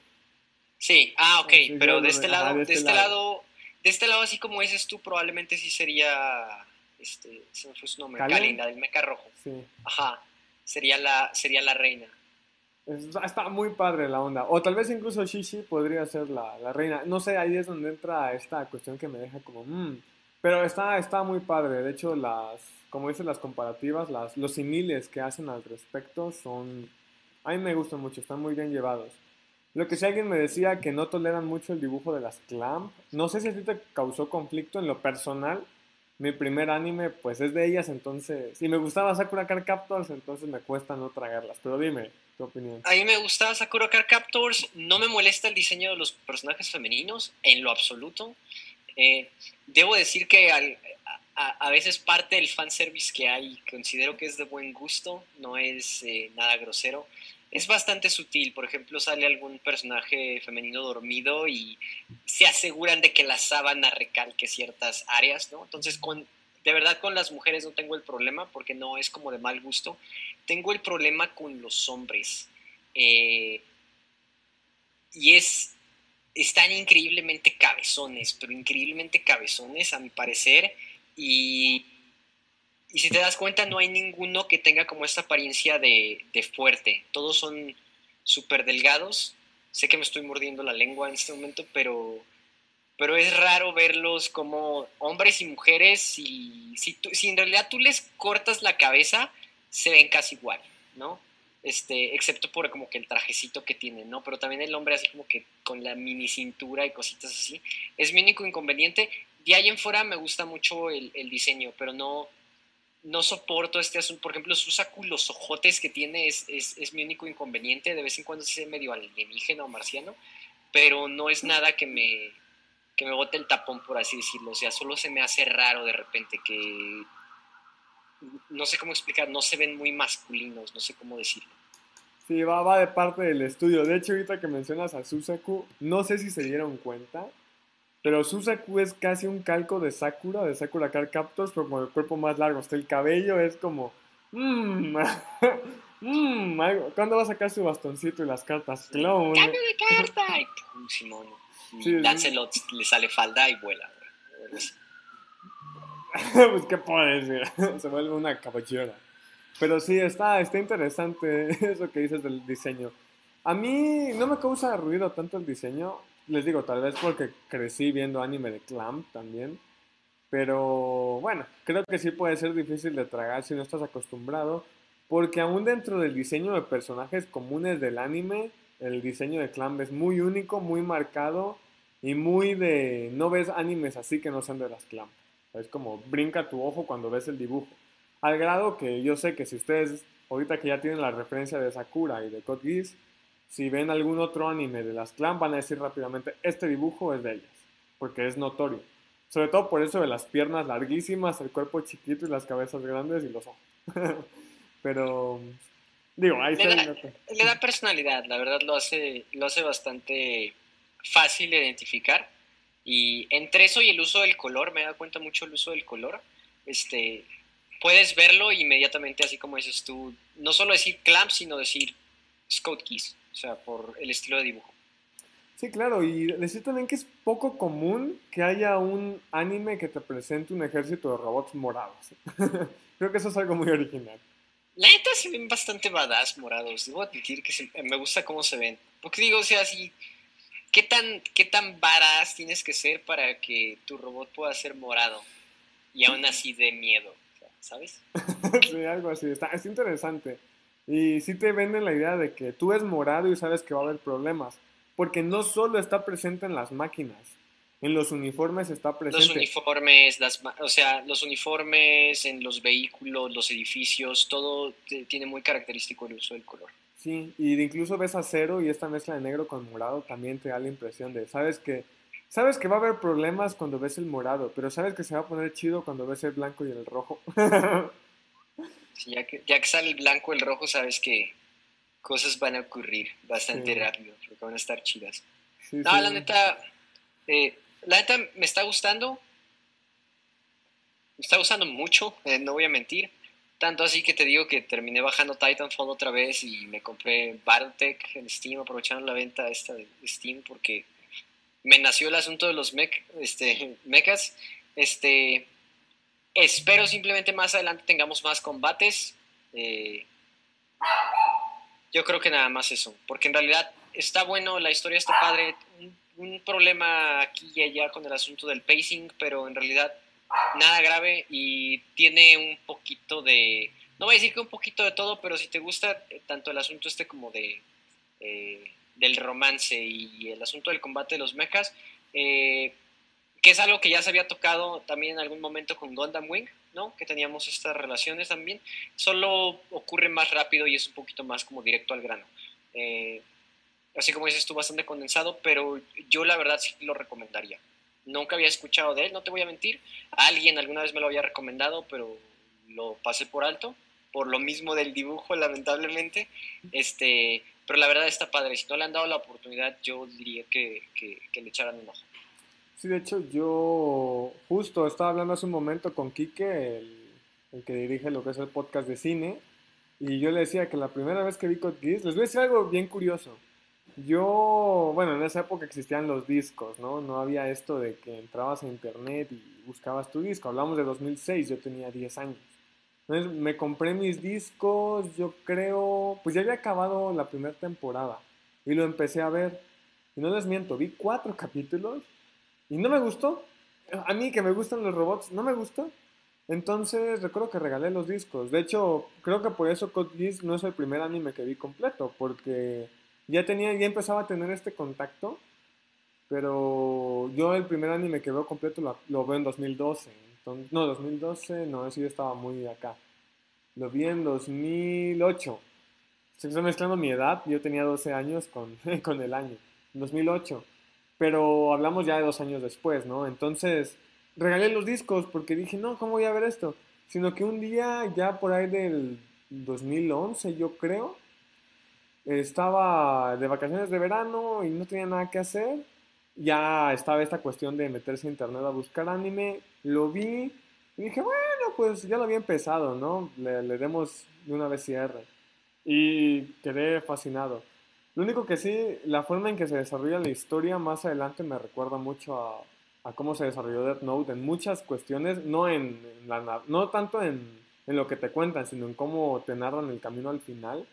Sí, ah, ok, pero de este lado, de este, este lado. de este lado, así como dices tú, probablemente sí sería, este, se me fue su nombre, Kalinda, del meca rojo. Sí. Ajá, sería la, sería la reina. Está muy padre la onda. O tal vez incluso Shishi podría ser la, reina. No sé, ahí es donde entra esta cuestión que me deja como... Mmm. Pero está, está muy padre. De hecho, las, como dicen las comparativas, las, los similes que hacen al respecto son... A mí me gustan mucho, están muy bien llevados. Lo que si alguien me decía que no toleran mucho el dibujo de las Clamp, no sé si a ti te causó conflicto en lo personal. Mi primer anime, pues es de ellas, entonces. Si me gustaba Sakura Card Captors, entonces me cuesta no tragarlas. Pero dime, opinión? A mí me gusta Sakura Card Captors. No me molesta el diseño de los personajes femeninos en lo absoluto. Eh, debo decir que a, veces parte del fanservice que hay, considero que es de buen gusto, no es eh, nada grosero. Es bastante sutil, por ejemplo, sale algún personaje femenino dormido y se aseguran de que la sábana recalque ciertas áreas, ¿no? Entonces, con, de verdad con las mujeres no tengo el problema porque no es como de mal gusto. Tengo el problema con los hombres. Eh, y es, están increíblemente cabezones, pero increíblemente cabezones a mi parecer. Y, y si te das cuenta, no hay ninguno que tenga como esta apariencia de, de fuerte. Todos son súper delgados. Sé que me estoy mordiendo la lengua en este momento, pero pero es raro verlos como hombres y mujeres y si, si en realidad tú les cortas la cabeza, se ven casi igual, ¿no? Este, excepto por como que el trajecito que tienen, ¿no? Pero también el hombre así como que con la mini cintura y cositas así. Es mi único inconveniente. De ahí en fuera me gusta mucho el, diseño, pero no, no soporto este asunto. Por ejemplo, Susaku, los ojotes que tiene es, es, mi único inconveniente. De vez en cuando se ve medio alienígena o marciano, pero no es nada que me, que me bote el tapón, por así decirlo. O sea, solo se me hace raro de repente que, no sé cómo explicar, no se ven muy masculinos, no sé cómo decirlo. Sí, va, va de parte del estudio. De hecho, ahorita que mencionas a Susaku, no sé si se dieron cuenta, pero Susaku es casi un calco de Sakura, de Sakura Card Captors, pero con el cuerpo más largo. Hasta el cabello es como... Mmm, mmm, ¿Cuándo va a sacar su bastoncito y las cartas? Clone. ¡Cambio de carta! Simón Lancelot le sale falda y vuela. pues qué puedo decir, se vuelve una caballera. Pero sí, está, está interesante eso que dices del diseño. A mí no me causa ruido tanto el diseño. Les digo, tal vez porque crecí viendo anime de Clamp también. Pero bueno, creo que sí puede ser difícil de tragar si no estás acostumbrado. Porque aún dentro del diseño de personajes comunes del anime, el diseño de Clamp es muy único, muy marcado y muy de, no ves animes así que no sean de las Clamp. Es como brinca tu ojo cuando ves el dibujo. Al grado que yo sé que si ustedes, ahorita que ya tienen la referencia de Sakura y de Code Geass, si ven algún otro anime de las Clamp van a decir rápidamente, este dibujo es de ellas, porque es notorio. Sobre todo por eso de las piernas larguísimas, el cuerpo chiquito y las cabezas grandes y los ojos. Pero, digo, ahí le da, le da personalidad, la verdad lo hace, lo hace bastante fácil de identificar. Y entre eso y el uso del color, me da cuenta mucho el uso del color, este, puedes verlo inmediatamente, así como dices tú, no solo decir clamp, sino decir Scout Keys, o sea, por el estilo de dibujo. Sí, claro, y decir también que es poco común que haya un anime que te presente un ejército de robots morados. Creo que eso es algo muy original. La neta se ven bastante badass morados, debo admitir que me gusta cómo se ven. Porque digo, o sea, así, ¿qué tan, ¿qué tan badass tienes que ser para que tu robot pueda ser morado? Y aún así de miedo, ¿sabes? sí, algo así, está, es interesante. Y sí te venden la idea de que tú eres morado y sabes que va a haber problemas porque no solo está presente en las máquinas, en los uniformes está presente. Los uniformes, las, o sea, los uniformes, en los vehículos, los edificios, todo tiene muy característico el uso del color. Sí, y incluso ves acero y esta mezcla de negro con morado también te da la impresión de, sabes que, sabes que va a haber problemas cuando ves el morado, pero sabes que se va a poner chido cuando ves el blanco y el rojo. ya, que, ya que sale el blanco y el rojo, sabes que cosas van a ocurrir bastante rápido, porque van a estar chidas. no, la neta, eh, la neta me está gustando. Me está gustando mucho, eh, no voy a mentir. Tanto así que te digo que terminé bajando Titanfall otra vez y me compré Battletech en Steam, aprovechando la venta esta de Steam, porque me nació el asunto de los mech, este, mechas. Este, espero simplemente más adelante tengamos más combates. Eh, yo creo que nada más eso, porque en realidad está bueno, la historia está padre, un, problema aquí y allá con el asunto del pacing, pero en realidad nada grave y tiene un poquito de, no voy a decir que un poquito de todo, pero si te gusta eh, tanto el asunto este como de eh, del romance y el asunto del combate de los mechas, eh, que es algo que ya se había tocado también en algún momento con Gundam Wing, ¿no? Que teníamos estas relaciones también, solo ocurre más rápido y es un poquito más como directo al grano. Eh, así como dices tú, bastante condensado, pero yo la verdad sí lo recomendaría. Nunca había escuchado de él, no te voy a mentir. Alguien alguna vez me lo había recomendado, pero lo pasé por alto, por lo mismo del dibujo, lamentablemente. Este, pero la verdad está padre. Si no le han dado la oportunidad, yo diría que, que, que le echaran un ojo. Sí, de hecho, yo justo estaba hablando hace un momento con Quique, el, que dirige lo que es el podcast de cine, y yo le decía que la primera vez que vi Code Geass, les voy a decir algo bien curioso. Yo, bueno, en esa época existían los discos, ¿no? No había esto de que entrabas a internet y buscabas tu disco. Hablamos de 2006, yo tenía 10 años. Entonces me compré mis discos, yo creo, pues ya había acabado la primera temporada y lo empecé a ver. Y no les miento, vi cuatro capítulos y no me gustó. A mí que me gustan los robots, no me gustó. Entonces recuerdo que regalé los discos. De hecho, creo que por eso Code Geass no es el primer anime que vi completo, porque ya tenía, ya empezaba a tener este contacto. Pero yo el primer anime que veo completo lo, veo en 2012. no, 2012, no, ese ya estaba muy acá. Lo vi en 2008. Se está mezclando mi edad, yo tenía 12 años con, con el año. 2008 pero hablamos ya de dos años después, ¿no? Entonces, regalé los discos porque dije, no, ¿cómo voy a ver esto? Sino que un día, ya por ahí del 2011, yo creo, estaba de vacaciones de verano y no tenía nada que hacer. Ya estaba esta cuestión de meterse a internet a buscar anime. Lo vi y dije, bueno, pues ya lo había empezado, ¿no? Le, demos de una vez cierre. Y quedé fascinado. Lo único que sí, la forma en que se desarrolla la historia más adelante me recuerda mucho a, cómo se desarrolló Death Note en muchas cuestiones, no, en, la, no tanto en, lo que te cuentan, sino en cómo te narran el camino al final.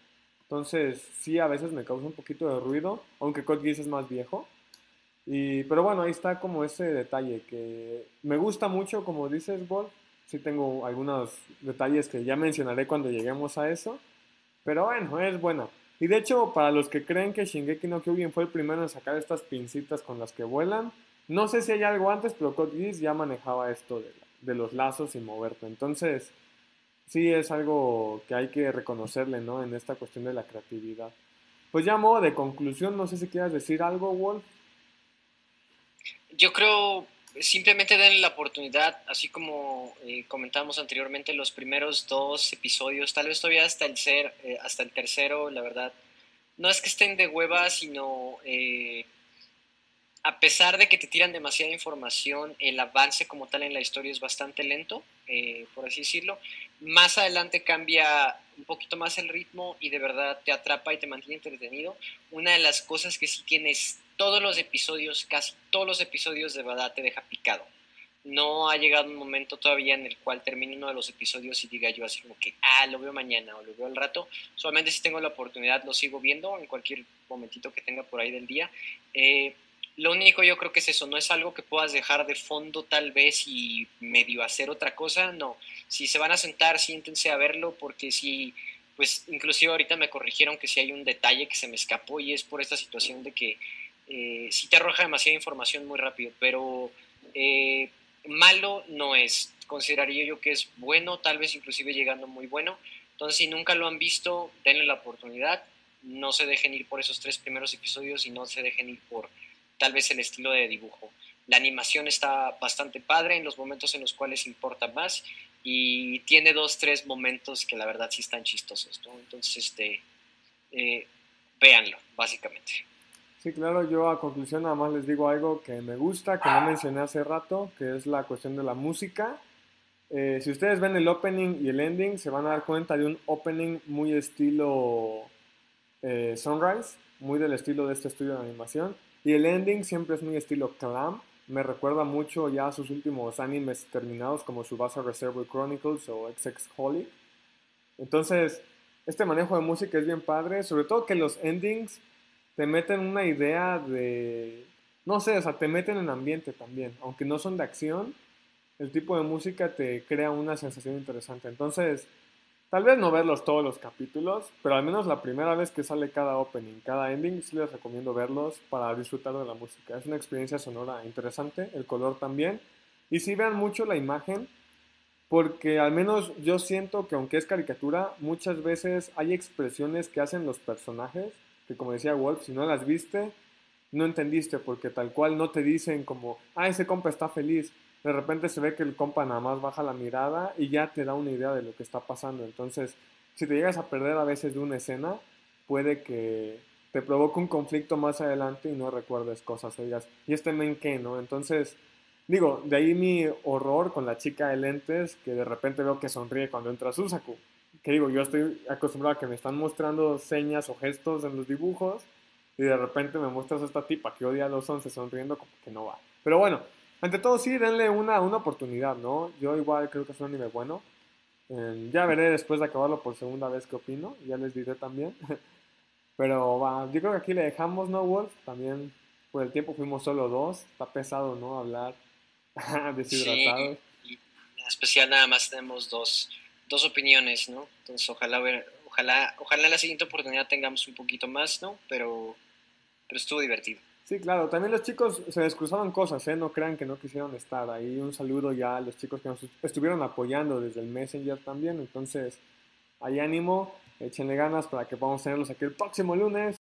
Entonces, sí, a veces me causa un poquito de ruido, aunque Code Geass es más viejo. Y, pero bueno, ahí está como ese detalle que me gusta mucho, como dices, Wolf. Sí tengo algunos detalles que ya mencionaré cuando lleguemos a eso. Pero bueno, es buena. Y de hecho, para los que creen que Shingeki no Kyojin fue el primero en sacar estas pincitas con las que vuelan, no sé si hay algo antes, pero Code Geass ya manejaba esto de, los lazos y moverte. Entonces, sí es algo que hay que reconocerle, ¿no? En esta cuestión de la creatividad. Pues ya modo de conclusión, no sé si quieras decir algo, Wolf. Yo creo simplemente denle la oportunidad, así como eh, comentamos anteriormente, los primeros dos episodios, tal vez todavía hasta el, ser, eh, hasta el tercero, la verdad, no es que estén de hueva, sino eh, a pesar de que te tiran demasiada información, el avance como tal en la historia es bastante lento, por así decirlo. Más adelante cambia un poquito más el ritmo y de verdad te atrapa y te mantiene entretenido. Una de las cosas que sí tienes todos los episodios, casi todos los episodios de verdad te deja picado. No ha llegado un momento todavía en el cual termine uno de los episodios y diga yo así como que, ah, lo veo mañana o lo veo al rato. Solamente si tengo la oportunidad lo sigo viendo en cualquier momentito que tenga por ahí del día. Eh, lo único yo creo que es eso, no es algo que puedas dejar de fondo tal vez y medio hacer otra cosa, no. Si se van a sentar, siéntense a verlo porque si, pues inclusive ahorita me corrigieron que si hay un detalle que se me escapó y es por esta situación de que eh, sí te arroja demasiada información muy rápido, pero eh, malo no es. Consideraría yo que es bueno, tal vez inclusive llegando muy bueno. Entonces, si nunca lo han visto, denle la oportunidad. No se dejen ir por esos tres primeros episodios y no se dejen ir por tal vez el estilo de dibujo. La animación está bastante padre en los momentos en los cuales importa más y tiene dos, tres momentos que la verdad sí están chistosos. Entonces, este, eh, véanlo, básicamente. Sí, claro, yo a conclusión nada más les digo algo que me gusta, que no mencioné hace rato, que es la cuestión de la música. Eh, si ustedes ven el opening y el ending, se van a dar cuenta de un opening muy estilo eh, Sunrise, muy del estilo de este estudio de animación. Y el ending siempre es muy estilo Clam. Me recuerda mucho ya a sus últimos animes terminados como Subasa Reservoir Chronicles o XX Holly. Entonces, este manejo de música es bien padre, sobre todo que los endings te meten una idea de, no sé, o sea, te meten en ambiente también, aunque no son de acción, el tipo de música te crea una sensación interesante. Entonces, tal vez no verlos todos los capítulos, pero al menos la primera vez que sale cada opening, cada ending, sí les recomiendo verlos para disfrutar de la música. Es una experiencia sonora interesante, el color también. Y sí vean mucho la imagen, porque al menos yo siento que aunque es caricatura, muchas veces hay expresiones que hacen los personajes que como decía Wolf, si no las viste, no entendiste, porque tal cual no te dicen como, ah, ese compa está feliz. De repente se ve que el compa nada más baja la mirada y ya te da una idea de lo que está pasando. Entonces, si te llegas a perder a veces de una escena, puede que te provoque un conflicto más adelante y no recuerdes cosas o digas, ¿y este men qué, no? Entonces, digo, de ahí mi horror con la chica de lentes, que de repente veo que sonríe cuando entra Susaku que digo, yo estoy acostumbrado a que me están mostrando señas o gestos en los dibujos y de repente me muestras a esta tipa que odia a los 11 sonriendo como que no va. Pero bueno, ante todo sí, denle una, una oportunidad, ¿no? Yo igual creo que es un anime bueno. Eh, ya veré después de acabarlo por segunda vez qué opino, ya les diré también. Pero va, yo creo que aquí le dejamos, ¿no, Wolf? También por el tiempo fuimos solo dos, está pesado, ¿no? Hablar deshidratados. Sí, en especial nada más tenemos dos dos opiniones, ¿no? Entonces, ojalá, ojalá, ojalá la siguiente oportunidad tengamos un poquito más, ¿no? Pero, pero estuvo divertido. Sí, claro. También los chicos se les cruzaron cosas, ¿eh? No crean que no quisieron estar ahí. Un saludo ya a los chicos que nos estuvieron apoyando desde el Messenger también. Entonces, hay ánimo, échenle ganas para que podamos tenerlos aquí el próximo lunes.